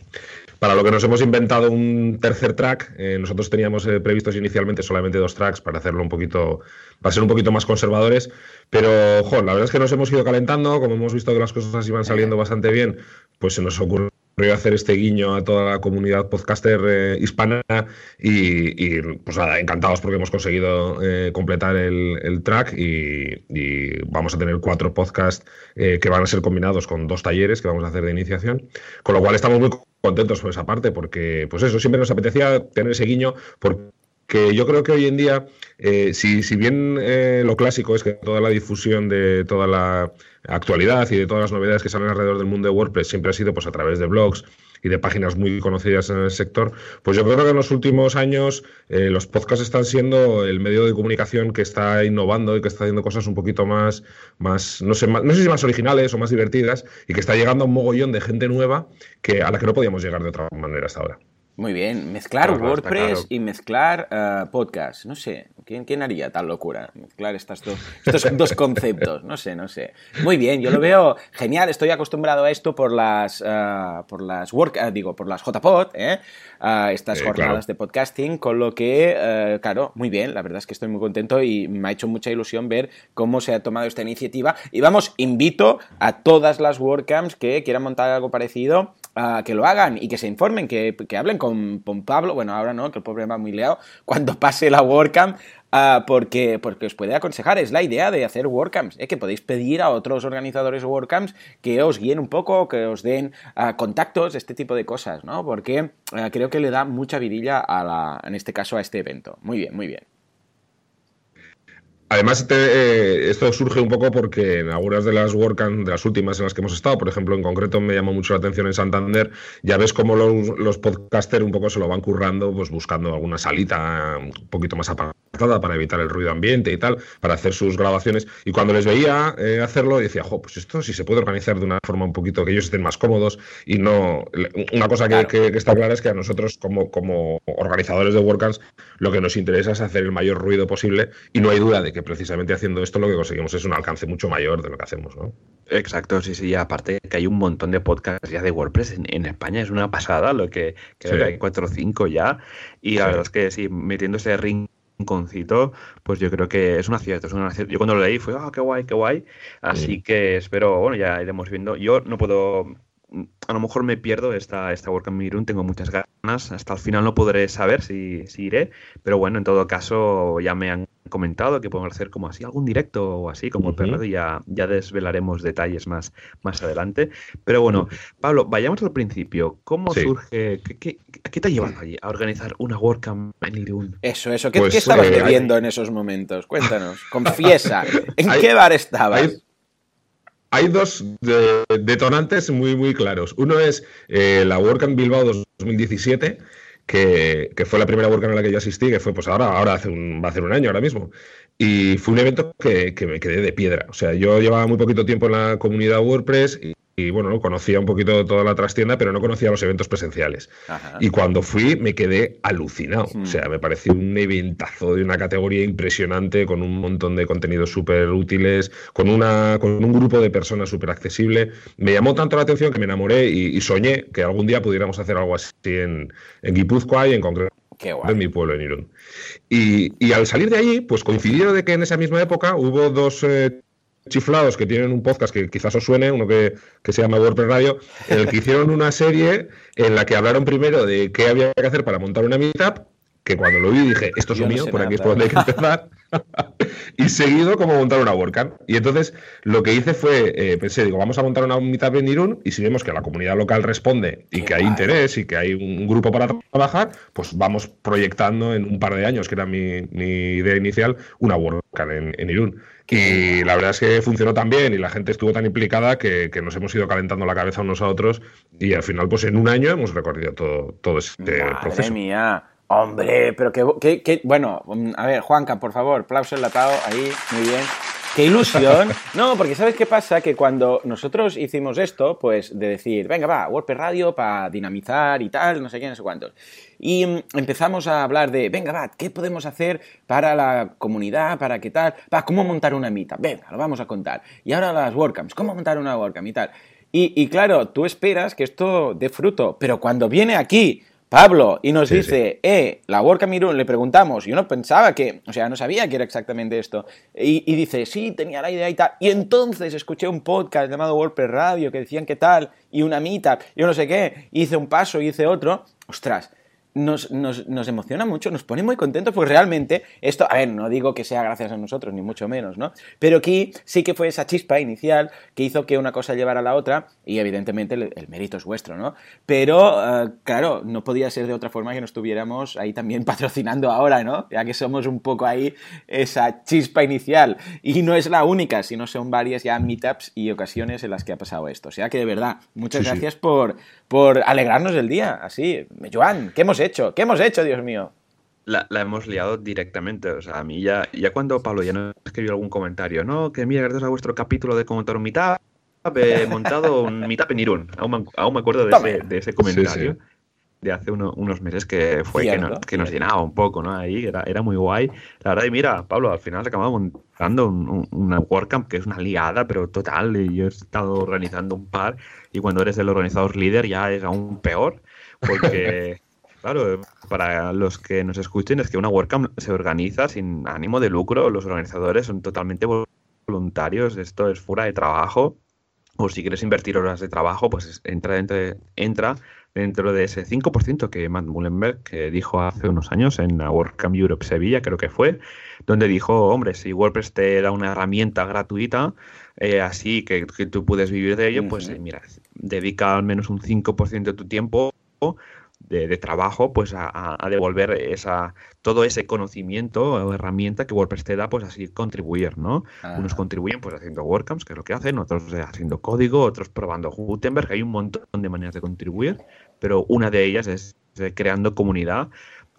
Para lo que nos hemos inventado un tercer track, eh, nosotros teníamos eh, previstos inicialmente solamente dos tracks para hacerlo un poquito, para ser un poquito más conservadores, pero, jo, la verdad es que nos hemos ido calentando, como hemos visto que las cosas iban saliendo bastante bien, pues se nos ocurrió hacer este guiño a toda la comunidad podcaster eh, hispana y, pues nada, encantados porque hemos conseguido completar el, track y, vamos a tener cuatro podcasts que van a ser combinados con dos talleres que vamos a hacer de iniciación, con lo cual estamos muy contentos por esa parte, porque pues eso, siempre nos apetecía tener ese guiño, porque yo creo que hoy en día, eh, si, si, bien eh, lo clásico es que toda la difusión de toda la actualidad y de todas las novedades que salen alrededor del mundo de WordPress siempre ha sido pues a través de blogs, y de páginas muy conocidas en el sector, pues yo creo que en los últimos años eh, los podcasts están siendo el medio de comunicación que está innovando y que está haciendo cosas un poquito más, más, no sé, no sé si más originales o más divertidas y que está llegando a un mogollón de gente nueva que, a la que no podíamos llegar de otra manera hasta ahora. Muy bien, mezclar WordPress y mezclar uh, podcast. No sé, ¿quién, ¿quién, haría tal locura? Mezclar estas dos, estos dos conceptos. No sé, no sé. Muy bien, yo lo veo genial. Estoy acostumbrado a esto por las, uh, por las work, uh, digo, por las JPod, ¿eh? estas jornadas de podcasting, con lo que, claro, muy bien. La verdad es que estoy muy contento y me ha hecho mucha ilusión ver cómo se ha tomado esta iniciativa. Y vamos, invito a todas las WordCamps que quieran montar algo parecido que lo hagan y que se informen, que, hablen con, Pablo, bueno, ahora no, que el pobre va muy leado, cuando pase la WordCamp, uh, porque, porque os puede aconsejar, es la idea de hacer WordCamps, ¿eh? que podéis pedir a otros organizadores WordCamps que os guíen un poco, que os den uh, contactos, este tipo de cosas, ¿no? Porque uh, creo que le da mucha vidilla a la, en este caso a este evento. Muy bien, muy bien. Además, eh, esto surge un poco porque en algunas de las WordCamp, de las últimas en las que hemos estado, por ejemplo, en concreto me llamó mucho la atención en Santander, ya ves cómo los, los podcasters un poco se lo van currando, pues buscando alguna salita un poquito más apartada para evitar el ruido ambiente y tal, para hacer sus grabaciones. Y cuando les veía eh, hacerlo, decía, jo, pues esto sí se puede organizar de una forma un poquito que ellos estén más cómodos y no... Una cosa que, está clara es que a nosotros como, como organizadores de WordCamps lo que nos interesa es hacer el mayor ruido posible y no hay duda de que que precisamente haciendo esto lo que conseguimos es un alcance mucho mayor de lo que hacemos, ¿no? Exacto, sí, sí, aparte que hay un montón de podcasts ya de WordPress en, España, es una pasada, lo que creo que hay cuatro o cinco ya, y la verdad es que sí, metiendo ese rinconcito, pues yo creo que es un acierto, es un acierto. Yo cuando lo leí fue, ah, qué guay, qué guay, así que espero, bueno, ya iremos viendo. Yo no puedo a lo mejor me pierdo esta, esta WordCamp Irún, tengo muchas ganas, hasta el final no podré saber si, si, iré, pero bueno, en todo caso ya me han comentado que podemos hacer como así algún directo o así, como el perro, y ya, ya desvelaremos detalles más, más adelante. Pero bueno, Pablo, vayamos al principio. ¿Cómo surge, qué, qué, te ha llevado allí a organizar una WordCamp en Irún? Eso, eso, ¿qué, pues, estabas eh, bebiendo en esos momentos? Cuéntanos, confiesa, ¿en qué bar estabas? hay dos detonantes muy, muy claros. Uno es eh, la WordCamp Bilbao 2017, que, que, fue la primera WordCamp en la que yo asistí, que fue pues ahora, ahora hace un, va a hacer un año ahora mismo. Y fue un evento que, que, me quedé de piedra. O sea, yo llevaba muy poquito tiempo en la comunidad WordPress y, y bueno, conocía un poquito toda la trastienda, pero no conocía los eventos presenciales. Y cuando fui me quedé alucinado. O sea, me pareció un eventazo de una categoría impresionante, con un montón de contenidos súper útiles, con, una, con un grupo de personas súper accesible. Me llamó tanto la atención que me enamoré y, soñé que algún día pudiéramos hacer algo así en, en Guipúzcoa y en concreto en mi pueblo, en Irún. Y, al salir de allí, pues coincidió de que en esa misma época hubo dos eh, chiflados que tienen un podcast que quizás os suene, uno que, se llama WordPress Radio, en el que hicieron una serie en la que hablaron primero de qué había que hacer para montar una meetup, que cuando lo vi dije, esto es mío, por aquí es por donde hay que empezar. y seguido como montar una WordCamp. Y entonces lo que hice fue, eh, pensé, digo, vamos a montar una meetup en Irún y si vemos que la comunidad local responde y que hay interés y que hay un grupo para trabajar, pues vamos proyectando en un par de años, que era mi, idea inicial, una WordCamp en, en Irún. Y la verdad es que funcionó tan bien y la gente estuvo tan implicada que, nos hemos ido calentando la cabeza unos a otros y al final, pues en un año hemos recorrido todo, todo este Madre mía. Hombre, pero que, bueno, a ver, Juanca, por favor, aplauso enlatado ahí, muy bien. ¡Qué ilusión! No, porque ¿sabes qué pasa? Que cuando nosotros hicimos esto, pues de decir, venga, va, WordPress Radio para dinamizar y tal, no sé qué, no sé cuántos. Y mm, empezamos a hablar de, venga, va, ¿qué podemos hacer para la comunidad, para qué tal? Va, ¿cómo montar una mitad? Venga, lo vamos a contar. Y ahora las WordCamps, ¿cómo montar una WordCamp y tal? Y claro, tú esperas que esto dé fruto, pero cuando viene aquí Pablo, y nos dice, eh, la WordCamp Irún, le preguntamos, y uno pensaba que, o sea, no sabía que era exactamente esto, y, y, dice, sí, tenía la idea y tal, y entonces escuché un podcast llamado WordPress Radio que decían que tal, y una meetup, yo no sé qué, hice un paso, y hice otro, ostras, nos, nos, nos, emociona mucho, nos pone muy contentos, porque realmente esto, a ver, no digo que sea gracias a nosotros, ni mucho menos, ¿no? Pero aquí sí que fue esa chispa inicial que hizo que una cosa llevara a la otra, y evidentemente el, mérito es vuestro, ¿no? Pero, eh, claro, no podía ser de otra forma que nos estuviéramos ahí también patrocinando ahora, ¿no? Ya que somos un poco ahí esa chispa inicial. Y no es la única, sino son varias ya meetups y ocasiones en las que ha pasado esto. O sea que de verdad, muchas gracias Por, por alegrarnos el día, así. Joan, ¿qué hemos hecho? ¿Qué hemos hecho, Dios mío? La, hemos liado directamente. O sea, a mí ya, ya cuando Pablo ya nos escribió algún comentario, no, que mira, gracias a vuestro capítulo de comentar un meetup, he montado un meetup en Irún. Aún, me acuerdo de ese, comentario. De hace unos meses que fue que, nos llenaba un poco, ¿no? Ahí era, era muy guay. La verdad, y mira, Pablo, al final acababa montando una WordCamp que es una liada, pero total. Y yo he estado organizando un par, y cuando eres el organizador líder ya es aún peor, porque Claro, para los que nos escuchen, es que una WordCamp se organiza sin ánimo de lucro, los organizadores son totalmente voluntarios, esto es fuera de trabajo, o si quieres invertir horas de trabajo, pues entra dentro de, entra dentro de ese 5% que Matt Mullenberg que dijo hace unos años en la WordCamp Europe Sevilla, creo que fue, donde dijo, hombre, si WordPress te da una herramienta gratuita, eh, así que, tú puedes vivir de ello, pues mira, dedica al menos un 5% de tu tiempo de, trabajo, pues a, devolver esa, todo ese conocimiento o herramienta que WordPress te da, pues así contribuir, ¿no? Unos contribuyen pues haciendo WordCamps, que es lo que hacen, otros haciendo código, otros probando Gutenberg, hay un montón de maneras de contribuir, pero una de ellas es creando comunidad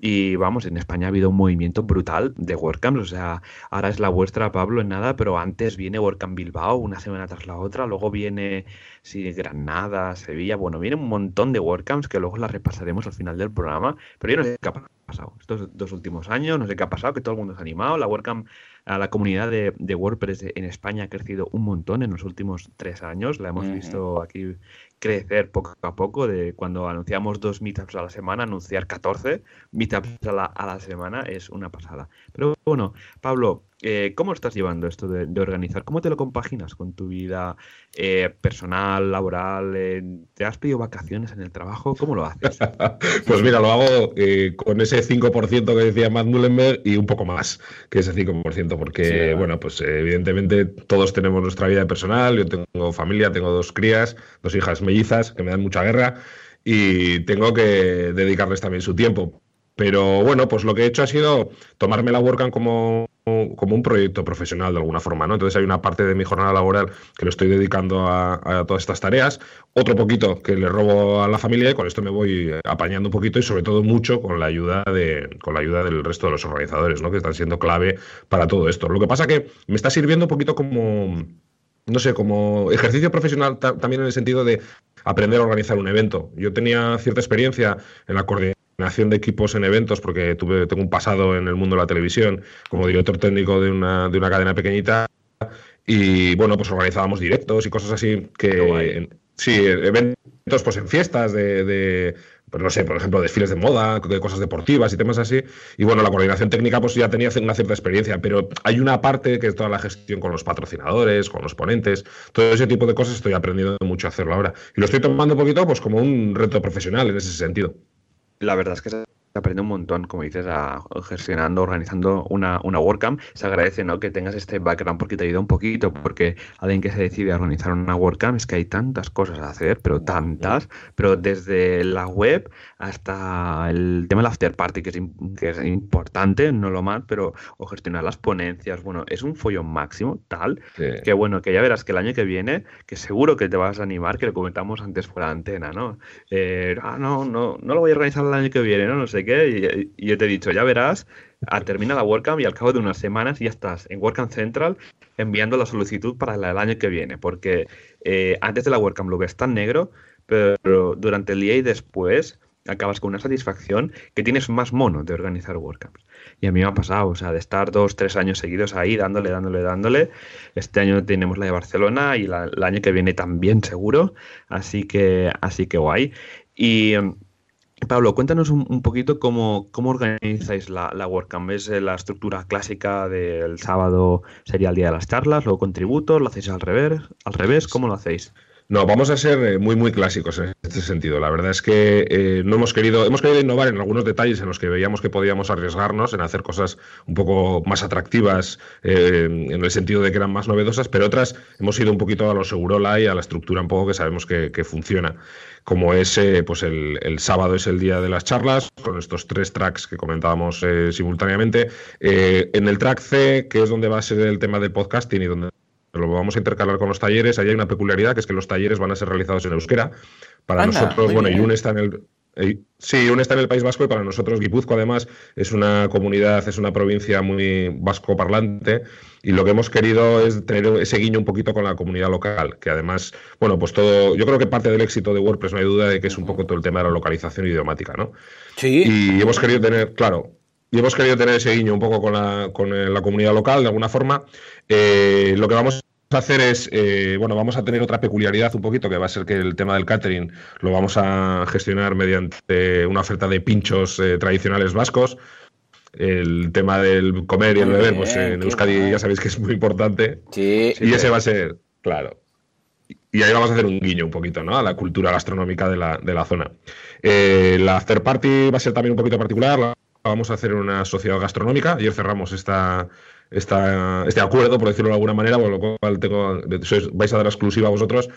y vamos, en España ha habido un movimiento brutal de WordCamps. O sea, ahora es la vuestra, Pablo, en nada, pero antes viene WordCamp Bilbao una semana tras la otra. Luego viene sí, Granada, Sevilla. Bueno, viene un montón de WordCamps que luego las repasaremos al final del programa. Pero yo no sé qué ha pasado estos dos últimos años. No sé qué ha pasado, que todo el mundo se ha animado. La WordCamp la comunidad de, WordPress en España ha crecido un montón en los últimos tres años. La hemos visto aquí crecer poco a poco, de cuando anunciamos dos meetups a la semana, anunciar 14 meetups a la, a la semana es una pasada. Pero bueno, Pablo, eh, ¿cómo estás llevando esto de, organizar? ¿Cómo te lo compaginas con tu vida eh, personal, laboral? Eh, ¿Te has pedido vacaciones en el trabajo? ¿Cómo lo haces? pues mira, lo hago con ese 5% que decía Matt Mullenberg y un poco más que ese 5%, porque, bueno, pues evidentemente todos tenemos nuestra vida personal. Yo tengo familia, tengo dos crías, dos hijas mellizas que me dan mucha guerra y tengo que dedicarles también su tiempo. Pero bueno, pues lo que he hecho ha sido tomarme la WordCamp como, como un proyecto profesional de alguna forma, ¿no? Entonces hay una parte de mi jornada laboral que lo estoy dedicando a, todas estas tareas, otro poquito que le robo a la familia y con esto me voy apañando un poquito y sobre todo mucho con la ayuda de, con la ayuda del resto de los organizadores, ¿no? Que están siendo clave para todo esto. Lo que pasa que me está sirviendo un poquito como no sé, como ejercicio profesional también en el sentido de aprender a organizar un evento. Yo tenía cierta experiencia en la coordinación de equipos en eventos, porque tuve, tengo un pasado en el mundo de la televisión como director técnico de una, de una cadena pequeñita. Y bueno, pues organizábamos directos y cosas así que. Sí, eventos pues en fiestas de, pues no sé, por ejemplo, desfiles de moda, de cosas deportivas y temas así. Y bueno, la coordinación técnica pues ya tenía una cierta experiencia, pero hay una parte que es toda la gestión con los patrocinadores, con los ponentes, todo ese tipo de cosas estoy aprendiendo mucho a hacerlo ahora. Y lo estoy tomando un poquito pues como un reto profesional en ese sentido. La verdad es que aprende un montón, como dices, a, gestionando, organizando una, una WordCamp. Se agradece ¿no? que tengas este background porque te ayuda un poquito, porque alguien que se decide a organizar una WordCamp es que hay tantas cosas a hacer, pero tantas, pero desde la web hasta el tema del after party, que es, que es importante, no lo más, pero o gestionar las ponencias, bueno, es un follón máximo tal que bueno, que ya verás que el año que viene, que seguro que te vas a animar, que lo comentamos antes fuera de antena, ¿no? Eh, ah, no, no, no lo voy a organizar el año que viene, ¿no? No sé y, yo te he dicho, ya verás, a, termina la WordCamp y al cabo de unas semanas ya estás en WordCamp Central enviando la solicitud para el, año que viene, porque eh, antes de la WordCamp lo ves tan negro, pero durante el día y después acabas con una satisfacción que tienes más mono de organizar WordCamps. Y a mí me ha pasado, o sea, de estar dos, tres años seguidos ahí, dándole, dándole, dándole. Este año tenemos la de Barcelona y el año que viene también seguro. Así que, así que guay. Y Pablo, cuéntanos un, poquito cómo, cómo organizáis la, la WordCamp. ¿Es la estructura clásica del sábado sería el día de las charlas, luego contributos, lo hacéis al revés, al revés, ¿cómo lo hacéis? No, vamos a ser eh, muy, muy clásicos en este sentido. La verdad es que eh, no hemos querido, hemos querido innovar en algunos detalles en los que veíamos que podíamos arriesgarnos en hacer cosas un poco más atractivas eh, en el sentido de que eran más novedosas, pero otras hemos ido un poquito a lo segurola y a la estructura un poco que sabemos que, funciona. Como es, pues el, el, sábado es el día de las charlas, con estos tres tracks que comentábamos simultáneamente. en el track C, que es donde va a ser el tema del podcasting y donde lo vamos a intercalar con los talleres. Ahí hay una peculiaridad, que es que los talleres van a ser realizados en euskera. Para nosotros, bueno, y un está en el... Sí, un está en el País Vasco y para nosotros Guipúzcoa además es una comunidad, es una provincia muy vasco parlante y lo que hemos querido es tener ese guiño un poquito con la comunidad local, que además, bueno, pues todo, yo creo que parte del éxito de WordPress no hay duda de que es un poco todo el tema de la localización idiomática, ¿no? Sí. Y hemos querido tener, claro, y hemos querido tener ese guiño un poco con la, con eh, la comunidad local de alguna forma. Eh, lo que vamos a hacer es, eh, bueno, vamos a tener otra peculiaridad un poquito, que va a ser que el tema del catering lo vamos a gestionar mediante una oferta de pinchos tradicionales vascos. El tema del comer y el beber, pues en Euskadi ya sabéis que es muy importante. Sí, y ese va a ser, claro. Y ahí vamos a hacer un guiño un poquito, ¿no? A la cultura gastronómica de la, de la zona. la third party va a ser también un poquito particular vamos a hacer una sociedad gastronómica. Ayer cerramos esta, esta, este acuerdo, por decirlo de alguna manera, por lo cual tengo, vais a dar exclusiva a vosotros.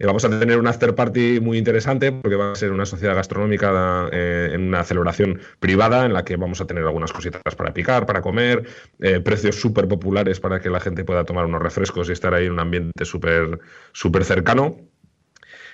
Eh, vamos a tener un after party muy interesante porque va a ser una sociedad gastronómica eh, en una celebración privada en la que vamos a tener algunas cositas para picar, para comer, eh, precios súper populares para que la gente pueda tomar unos refrescos y estar ahí en un ambiente súper súper cercano.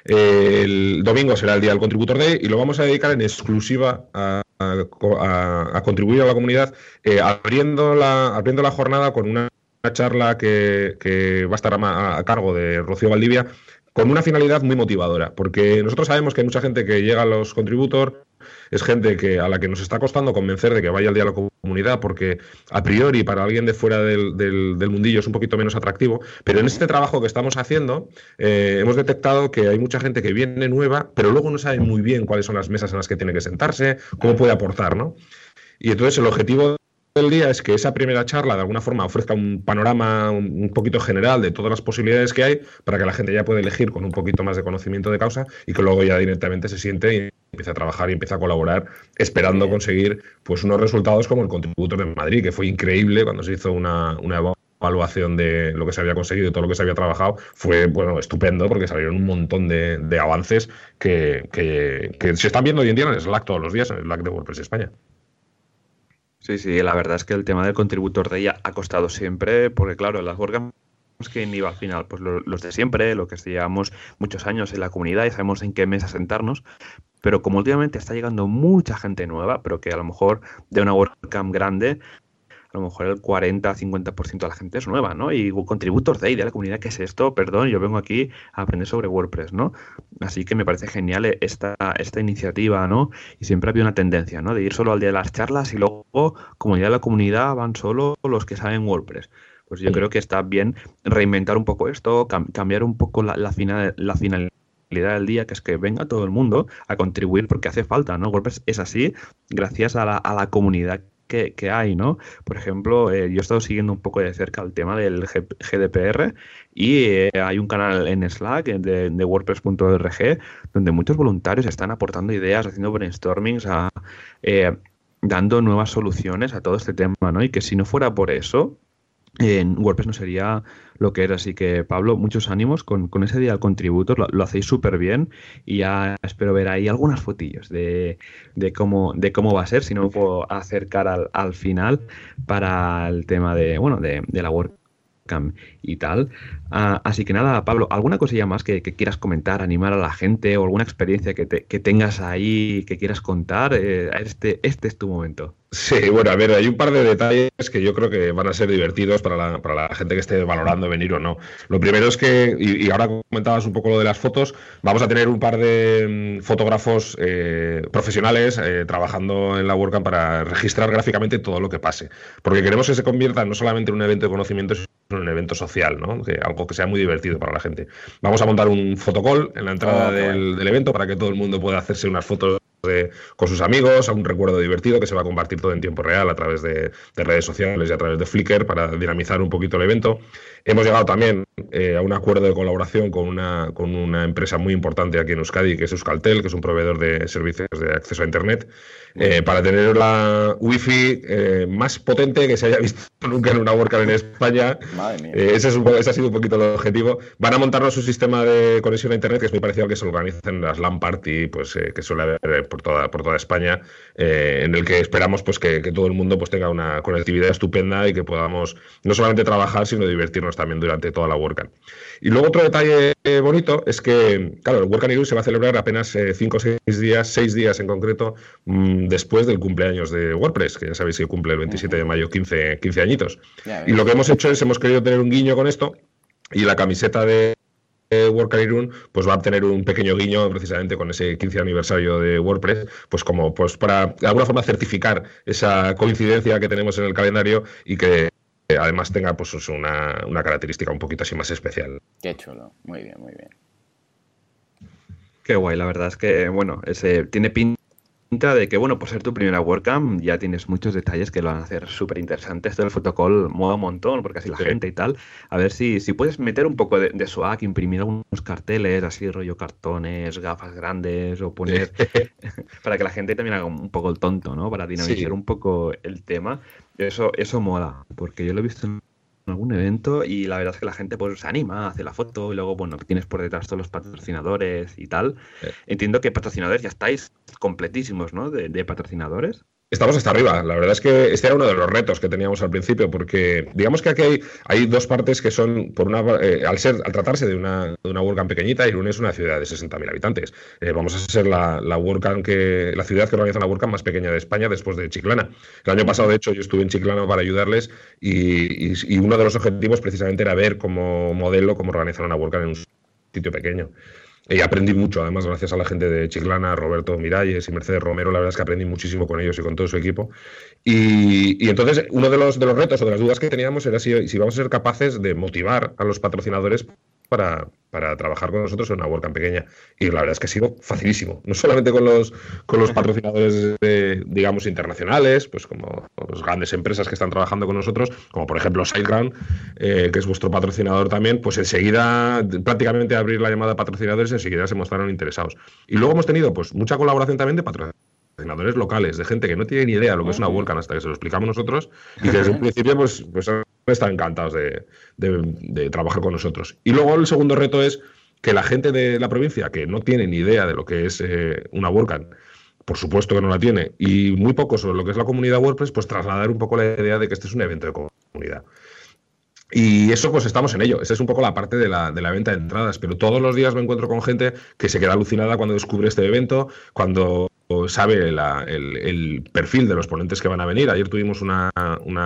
el domingo será el día del Contributor Day y lo vamos a dedicar en exclusiva a a, contribuir a la comunidad, eh, abriendo, la, abriendo la jornada con una charla que, va a estar a, cargo de Rocío Valdivia, con una finalidad muy motivadora, porque nosotros sabemos que hay mucha gente que llega a los contributor es gente que a la que nos está costando convencer de que vaya al a la comunidad, porque a priori para alguien de fuera del, del, mundillo es un poquito menos atractivo, pero en este trabajo que estamos haciendo eh, hemos detectado que hay mucha gente que viene nueva, pero luego no sabe muy bien cuáles son las mesas en las que tiene que sentarse, cómo puede aportar, ¿no? Y entonces el objetivo del día es que esa primera charla de alguna forma ofrezca un panorama un, poquito general de todas las posibilidades que hay para que la gente ya pueda elegir con un poquito más de conocimiento de causa y que luego ya directamente se siente y empiece a trabajar y empiece a colaborar esperando conseguir pues unos resultados como el contributor de Madrid, que fue increíble cuando se hizo una, evaluación de lo que se había conseguido y todo lo que se había trabajado fue bueno estupendo porque salieron un montón de, avances que, que, se están viendo hoy en día en el Slack todos los días, en el Slack de WordPress España. Sí, sí, la verdad es que el tema del contributor de ella ha costado siempre, porque claro, las WordCamp que iba al final, pues los de siempre, lo que llevamos muchos años en la comunidad y sabemos en qué mesa sentarnos, pero como últimamente está llegando mucha gente nueva, pero que a lo mejor de una WordCamp grande a lo mejor el 40-50% de la gente es nueva, ¿no? Y contributos de ahí, de la comunidad, ¿qué es esto? Perdón, yo vengo aquí a aprender sobre WordPress, ¿no? Así que me parece genial esta, esta iniciativa, ¿no? Y siempre había una tendencia, ¿no? De ir solo al día de las charlas y luego, como ya la comunidad, van solo los que saben WordPress. Pues yo creo que está bien reinventar un poco esto, cambiar un poco la, la, la finalidad del día, que es que venga todo el mundo a contribuir porque hace falta, ¿no? WordPress es así gracias a la, a la comunidad que, hay, ¿no? Por ejemplo, eh, yo he estado siguiendo un poco de cerca el tema del GDPR y eh, hay un canal en Slack de, WordPress.org donde muchos voluntarios están aportando ideas, haciendo brainstormings, eh, dando nuevas soluciones a todo este tema, ¿no? Y que si no fuera por eso, en WordPress no sería lo que era. Así que, Pablo, muchos ánimos con, ese día al contributor, lo, hacéis súper bien y ya espero ver ahí algunas fotillos de, cómo, de cómo va a ser, si no me puedo acercar al, al final para el tema de, bueno, de, de la WordCamp y tal. Ah, así que nada, Pablo, ¿alguna cosilla más que, quieras comentar, animar a la gente o alguna experiencia que, tengas ahí que quieras contar? Eh, este, este es tu momento. Sí, bueno, a ver, hay un par de detalles que yo creo que van a ser divertidos para la, para la gente que esté valorando venir o no. Lo primero es que, y, ahora comentabas un poco lo de las fotos, vamos a tener un par de mm, fotógrafos eh, profesionales eh, trabajando en la WordCamp para registrar gráficamente todo lo que pase. Porque queremos que se convierta no solamente en un evento de conocimiento, sino en un evento social, ¿no? Que algo que sea muy divertido para la gente. Vamos a montar un fotocall en la entrada oh, del, evento para que todo el mundo pueda hacerse unas fotos con sus amigos, a un recuerdo divertido que se va a compartir todo en tiempo real a través de, redes sociales y a través de Flickr para dinamizar un poquito el evento. Hemos llegado también eh, a un acuerdo de colaboración con una, con una empresa muy importante aquí en Euskadi, que es Euskaltel, que es un proveedor de servicios de acceso a Internet. Eh, para tener la wifi eh, más potente que se haya visto nunca en una WordCamp en España. Eh, ese, ese, ha sido un poquito el objetivo. Van a montarnos un sistema de conexión a Internet que es muy parecido al que se organiza en las LAN Party, pues, que suele haber por toda, por toda España, en el que esperamos pues, que, todo el mundo pues, tenga una conectividad estupenda y que podamos no solamente trabajar, sino divertirnos también durante toda la WordCamp. Y luego otro detalle bonito es que, claro, el WordCamp se va a celebrar apenas 5 o 6 días, 6 días en concreto, mm, después del cumpleaños de WordPress, que ya sabéis que cumple el 27 de mayo 15, 15 añitos. Y lo que hemos hecho es, hemos querido tener un guiño con esto, y la camiseta de WordCamp pues va a tener un pequeño guiño precisamente con ese 15 aniversario de WordPress, pues como pues para de alguna forma certificar esa coincidencia que tenemos en el calendario y que además tenga pues una, una característica un poquito así más especial. Qué chulo, muy bien, muy bien. Qué guay, la verdad es que, bueno, ese tiene pinta de que, bueno, por ser tu primera WordCamp ya tienes muchos detalles que lo van a hacer súper interesante. Esto del fotocall mola un montón, porque así la gente y tal. A ver si, si puedes meter un poco de, de swag, imprimir algunos carteles, así rollo cartones, gafas grandes, o poner. para que la gente también haga un poco el tonto, ¿no? Para dinamizar un poco el tema. Eso, eso mola, porque yo lo he visto en algún evento y la verdad es que la gente pues se anima, hace la foto y luego, bueno, tienes por detrás todos los patrocinadores y tal. Entiendo que patrocinadores ya estáis completísimos, ¿no? de patrocinadores. Estamos hasta arriba. La verdad es que este era uno de los retos que teníamos al principio, porque digamos que aquí hay, dos partes que son, por una, eh, al ser, al tratarse de una, de una WordCamp pequeñita, Irún es una ciudad de 60.000 habitantes. Eh, vamos a ser la, la WordCamp que, la ciudad que organiza una WordCamp más pequeña de España después de Chiclana. El año pasado, de hecho, yo estuve en Chiclana para ayudarles y, y, uno de los objetivos precisamente era ver como modelo cómo organizar una WordCamp en un sitio pequeño. Y aprendí mucho, además, gracias a la gente de Chiclana, Roberto Miralles y Mercedes Romero, la verdad es que aprendí muchísimo con ellos y con todo su equipo. Y, entonces, uno de los, de los retos o de las dudas que teníamos era si, si vamos a ser capaces de motivar a los patrocinadores para, trabajar con nosotros en una WordCamp pequeña. Y la verdad es que ha sido facilísimo. No solamente con los, con los patrocinadores, digamos, internacionales, pues como las grandes empresas que están trabajando con nosotros, como por ejemplo SiteGround, eh, que es vuestro patrocinador también, pues enseguida, prácticamente abrir la llamada de patrocinadores, enseguida se mostraron interesados. Y luego hemos tenido pues mucha colaboración también de patrocinadores locales, de gente que no tiene ni idea de lo que es una WordCamp hasta que se lo explicamos nosotros y que desde un principio pues, pues están encantados de, trabajar con nosotros. Y luego el segundo reto es que la gente de la provincia que no tiene ni idea de lo que es eh, una WordCamp, por supuesto que no la tiene, y muy poco sobre lo que es la comunidad WordPress, pues trasladar un poco la idea de que este es un evento de comunidad. Y eso, pues estamos en ello. Esa es un poco la parte de la, de la, venta de entradas. Pero todos los días me encuentro con gente que se queda alucinada cuando descubre este evento, cuando sabe el, perfil de los ponentes que van a venir. Ayer tuvimos una,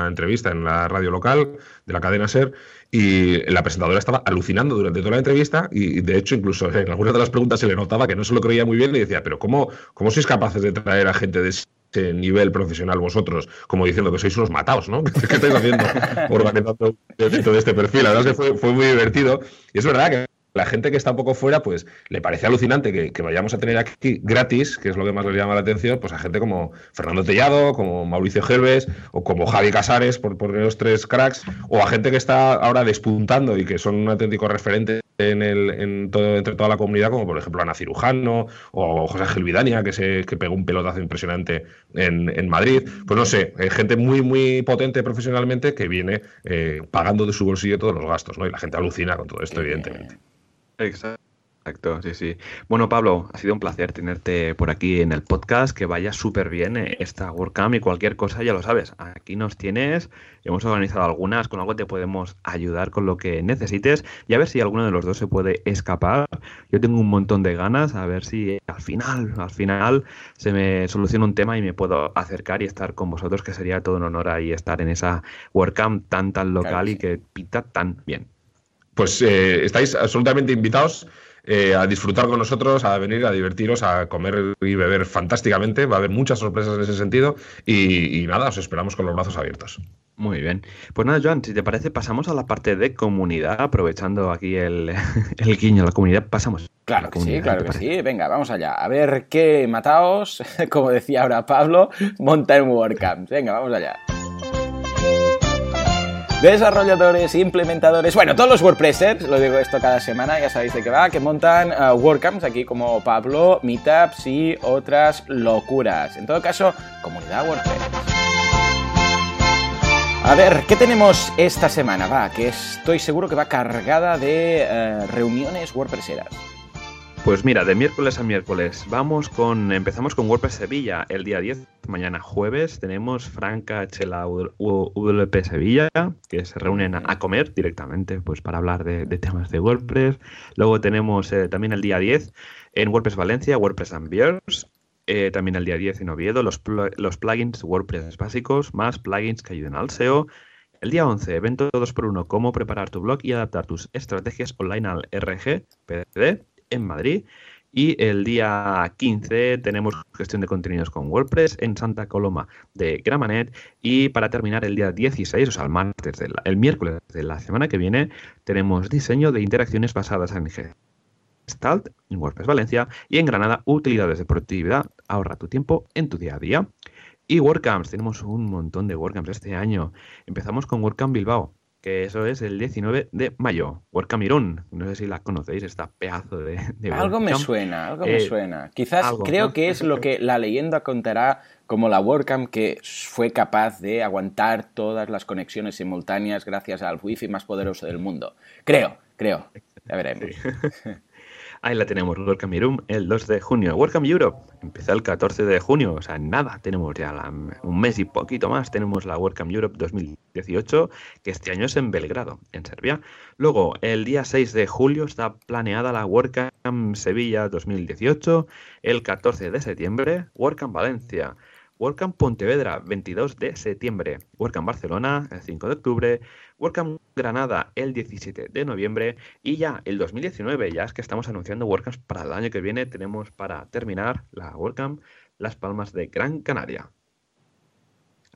entrevista en la radio local de la cadena SER y la presentadora estaba alucinando durante toda la entrevista y de hecho incluso en algunas de las preguntas se le notaba que no se lo creía muy bien y decía, pero ¿cómo, cómo sois capaces de traer a gente de ese nivel profesional vosotros, como diciendo que sois unos matados, ¿no? ¿Qué, estáis haciendo organizando de este perfil? La verdad es que fue, fue muy divertido y es verdad que la gente que está un poco fuera, pues le parece alucinante que, vayamos a tener aquí gratis, que es lo que más les llama la atención, pues a gente como Fernando Tellado, como Mauricio Gelbes o como Javi Casares, por poner los tres cracks, o a gente que está ahora despuntando y que son un auténtico referente en, el, en todo, entre toda la comunidad, como por ejemplo Ana Cirujano o José Ángel Vidania, que, se, que pegó un pelotazo impresionante en, Madrid. Pues no sé, hay gente muy, muy potente profesionalmente que viene eh, pagando de su bolsillo todos los gastos, ¿no? Y la gente alucina con todo esto, evidentemente. Exacto, sí, sí. Bueno, Pablo, ha sido un placer tenerte por aquí en el podcast. Que vaya súper bien eh, esta WordCamp y cualquier cosa, ya lo sabes. Aquí nos tienes. Hemos organizado algunas, con algo te podemos ayudar con lo que necesites y a ver si alguno de los dos se puede escapar. Yo tengo un montón de ganas, a ver si al final, al final se me soluciona un tema y me puedo acercar y estar con vosotros, que sería todo un honor ahí estar en esa WordCamp tan, tan local y que pinta tan bien pues eh, estáis absolutamente invitados eh, a disfrutar con nosotros, a venir, a divertiros, a comer y beber fantásticamente. Va a haber muchas sorpresas en ese sentido y, nada, os esperamos con los brazos abiertos. Muy bien. Pues nada, Joan, si te parece, pasamos a la parte de comunidad, aprovechando aquí el, el guiño la comunidad, pasamos. Claro que sí, claro que sí. Venga, vamos allá. A ver qué mataos, como decía ahora Pablo, monta en WordCamp. Venga, vamos allá desarrolladores, implementadores, bueno, todos los WordPressers, lo digo esto cada semana, ya sabéis de qué va, que montan uh, WordCamps aquí como Pablo, Meetups y otras locuras. En todo caso, comunidad WordPress. A ver, ¿qué tenemos esta semana? Va, que estoy seguro que va cargada de uh, reuniones WordPresseras. Pues mira, de miércoles a miércoles vamos con empezamos con WordPress Sevilla el día 10, mañana jueves tenemos Franca Chela WP Sevilla que se reúnen a, comer directamente pues para hablar de, temas de WordPress. Luego tenemos eh, también el día 10 en WordPress Valencia, WordPress and eh, también el día 10 en Oviedo, los, los plugins WordPress básicos, más plugins que ayuden al SEO. El día 11, evento 2x1, cómo preparar tu blog y adaptar tus estrategias online al RG, PD en Madrid. Y el día 15 tenemos gestión de contenidos con WordPress en Santa Coloma de Gramanet. Y para terminar el día 16, o sea, el martes, el miércoles de la semana que viene, tenemos diseño de interacciones basadas en Gestalt en WordPress Valencia. Y en Granada, utilidades de productividad. Ahorra tu tiempo en tu día a día. Y WordCamps, tenemos un montón de WordCamps este año. Empezamos con WordCamp Bilbao, que eso es el 19 de mayo. WordCamp Irún, no sé si la conocéis, esta pedazo de... algo me suena, algo me eh, suena. Quizás creo que es lo que la leyenda contará como la WordCamp que fue capaz de aguantar todas las conexiones simultáneas gracias al wifi más poderoso del mundo. Creo, creo. Ya veremos. Ahí la tenemos, WordCamp Europe, el 2 de junio. WordCamp Europe empieza el 14 de junio, o sea, nada, tenemos ya un mes y poquito más, tenemos la WordCamp Europe 2018, que este año es en Belgrado, en Serbia. Luego, el día 6 de julio está planeada la WordCamp Sevilla 2018, el 14 de septiembre, WordCamp Valencia. WordCamp Pontevedra, 22 de septiembre. WordCamp Barcelona, el 5 de octubre. WordCamp Granada, el 17 de noviembre. Y ya el 2019, ya es que estamos anunciando WordCamps para el año que viene. Tenemos para terminar la WordCamp Las Palmas de Gran Canaria.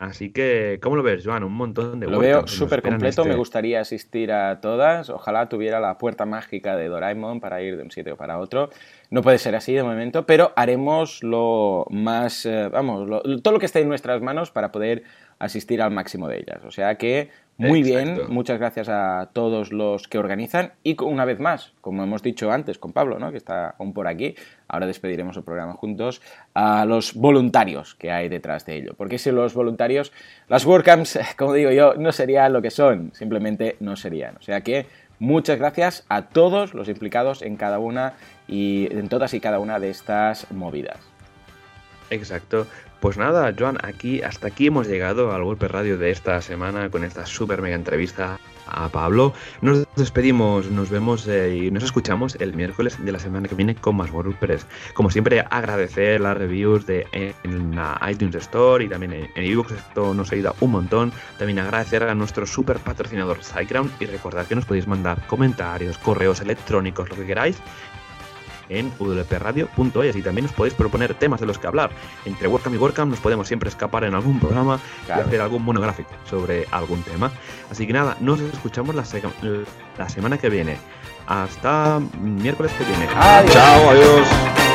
Así que, ¿cómo lo ves, Joan? Un montón de Lo veo súper completo, me este gustaría asistir a todas. Ojalá tuviera la puerta mágica de Doraemon para ir de un sitio para otro. No puede ser así de momento, pero haremos lo más, eh, vamos, todo lo que esté en nuestras manos para poder asistir al máximo de ellas. O sea que muy bien, muchas gracias a todos los que organizan y una vez más, como hemos dicho antes con Pablo, ¿no? que está aún por aquí, ahora despediremos el programa juntos, a los voluntarios que hay detrás de ello. Porque si los voluntarios, las WordCamps, como digo yo, no serían lo que son, simplemente no serían. O sea que muchas gracias a todos los implicados en cada una y en todas y cada una de estas movidas. Exacto. Pues nada, Joan, aquí hasta aquí hemos llegado al golpe radio de esta semana con esta super mega entrevista a Pablo. Nos despedimos, nos vemos eh, y nos escuchamos el miércoles de la semana que viene con más WordPress. Como siempre, agradecer las reviews de en la iTunes Store y también en, en eBooks, esto nos ayuda un montón. También agradecer a nuestro super patrocinador SiteGround y recordar que nos podéis mandar comentarios, correos electrónicos, lo que queráis en wpradio.es y también os podéis proponer temas de los que hablar. Entre WordCamp y WordCamp nos podemos siempre escapar en algún programa y hacer algún monográfico sobre algún tema. Así que nada, nos escuchamos la, la semana que viene. Hasta miércoles que viene. Chao, adiós.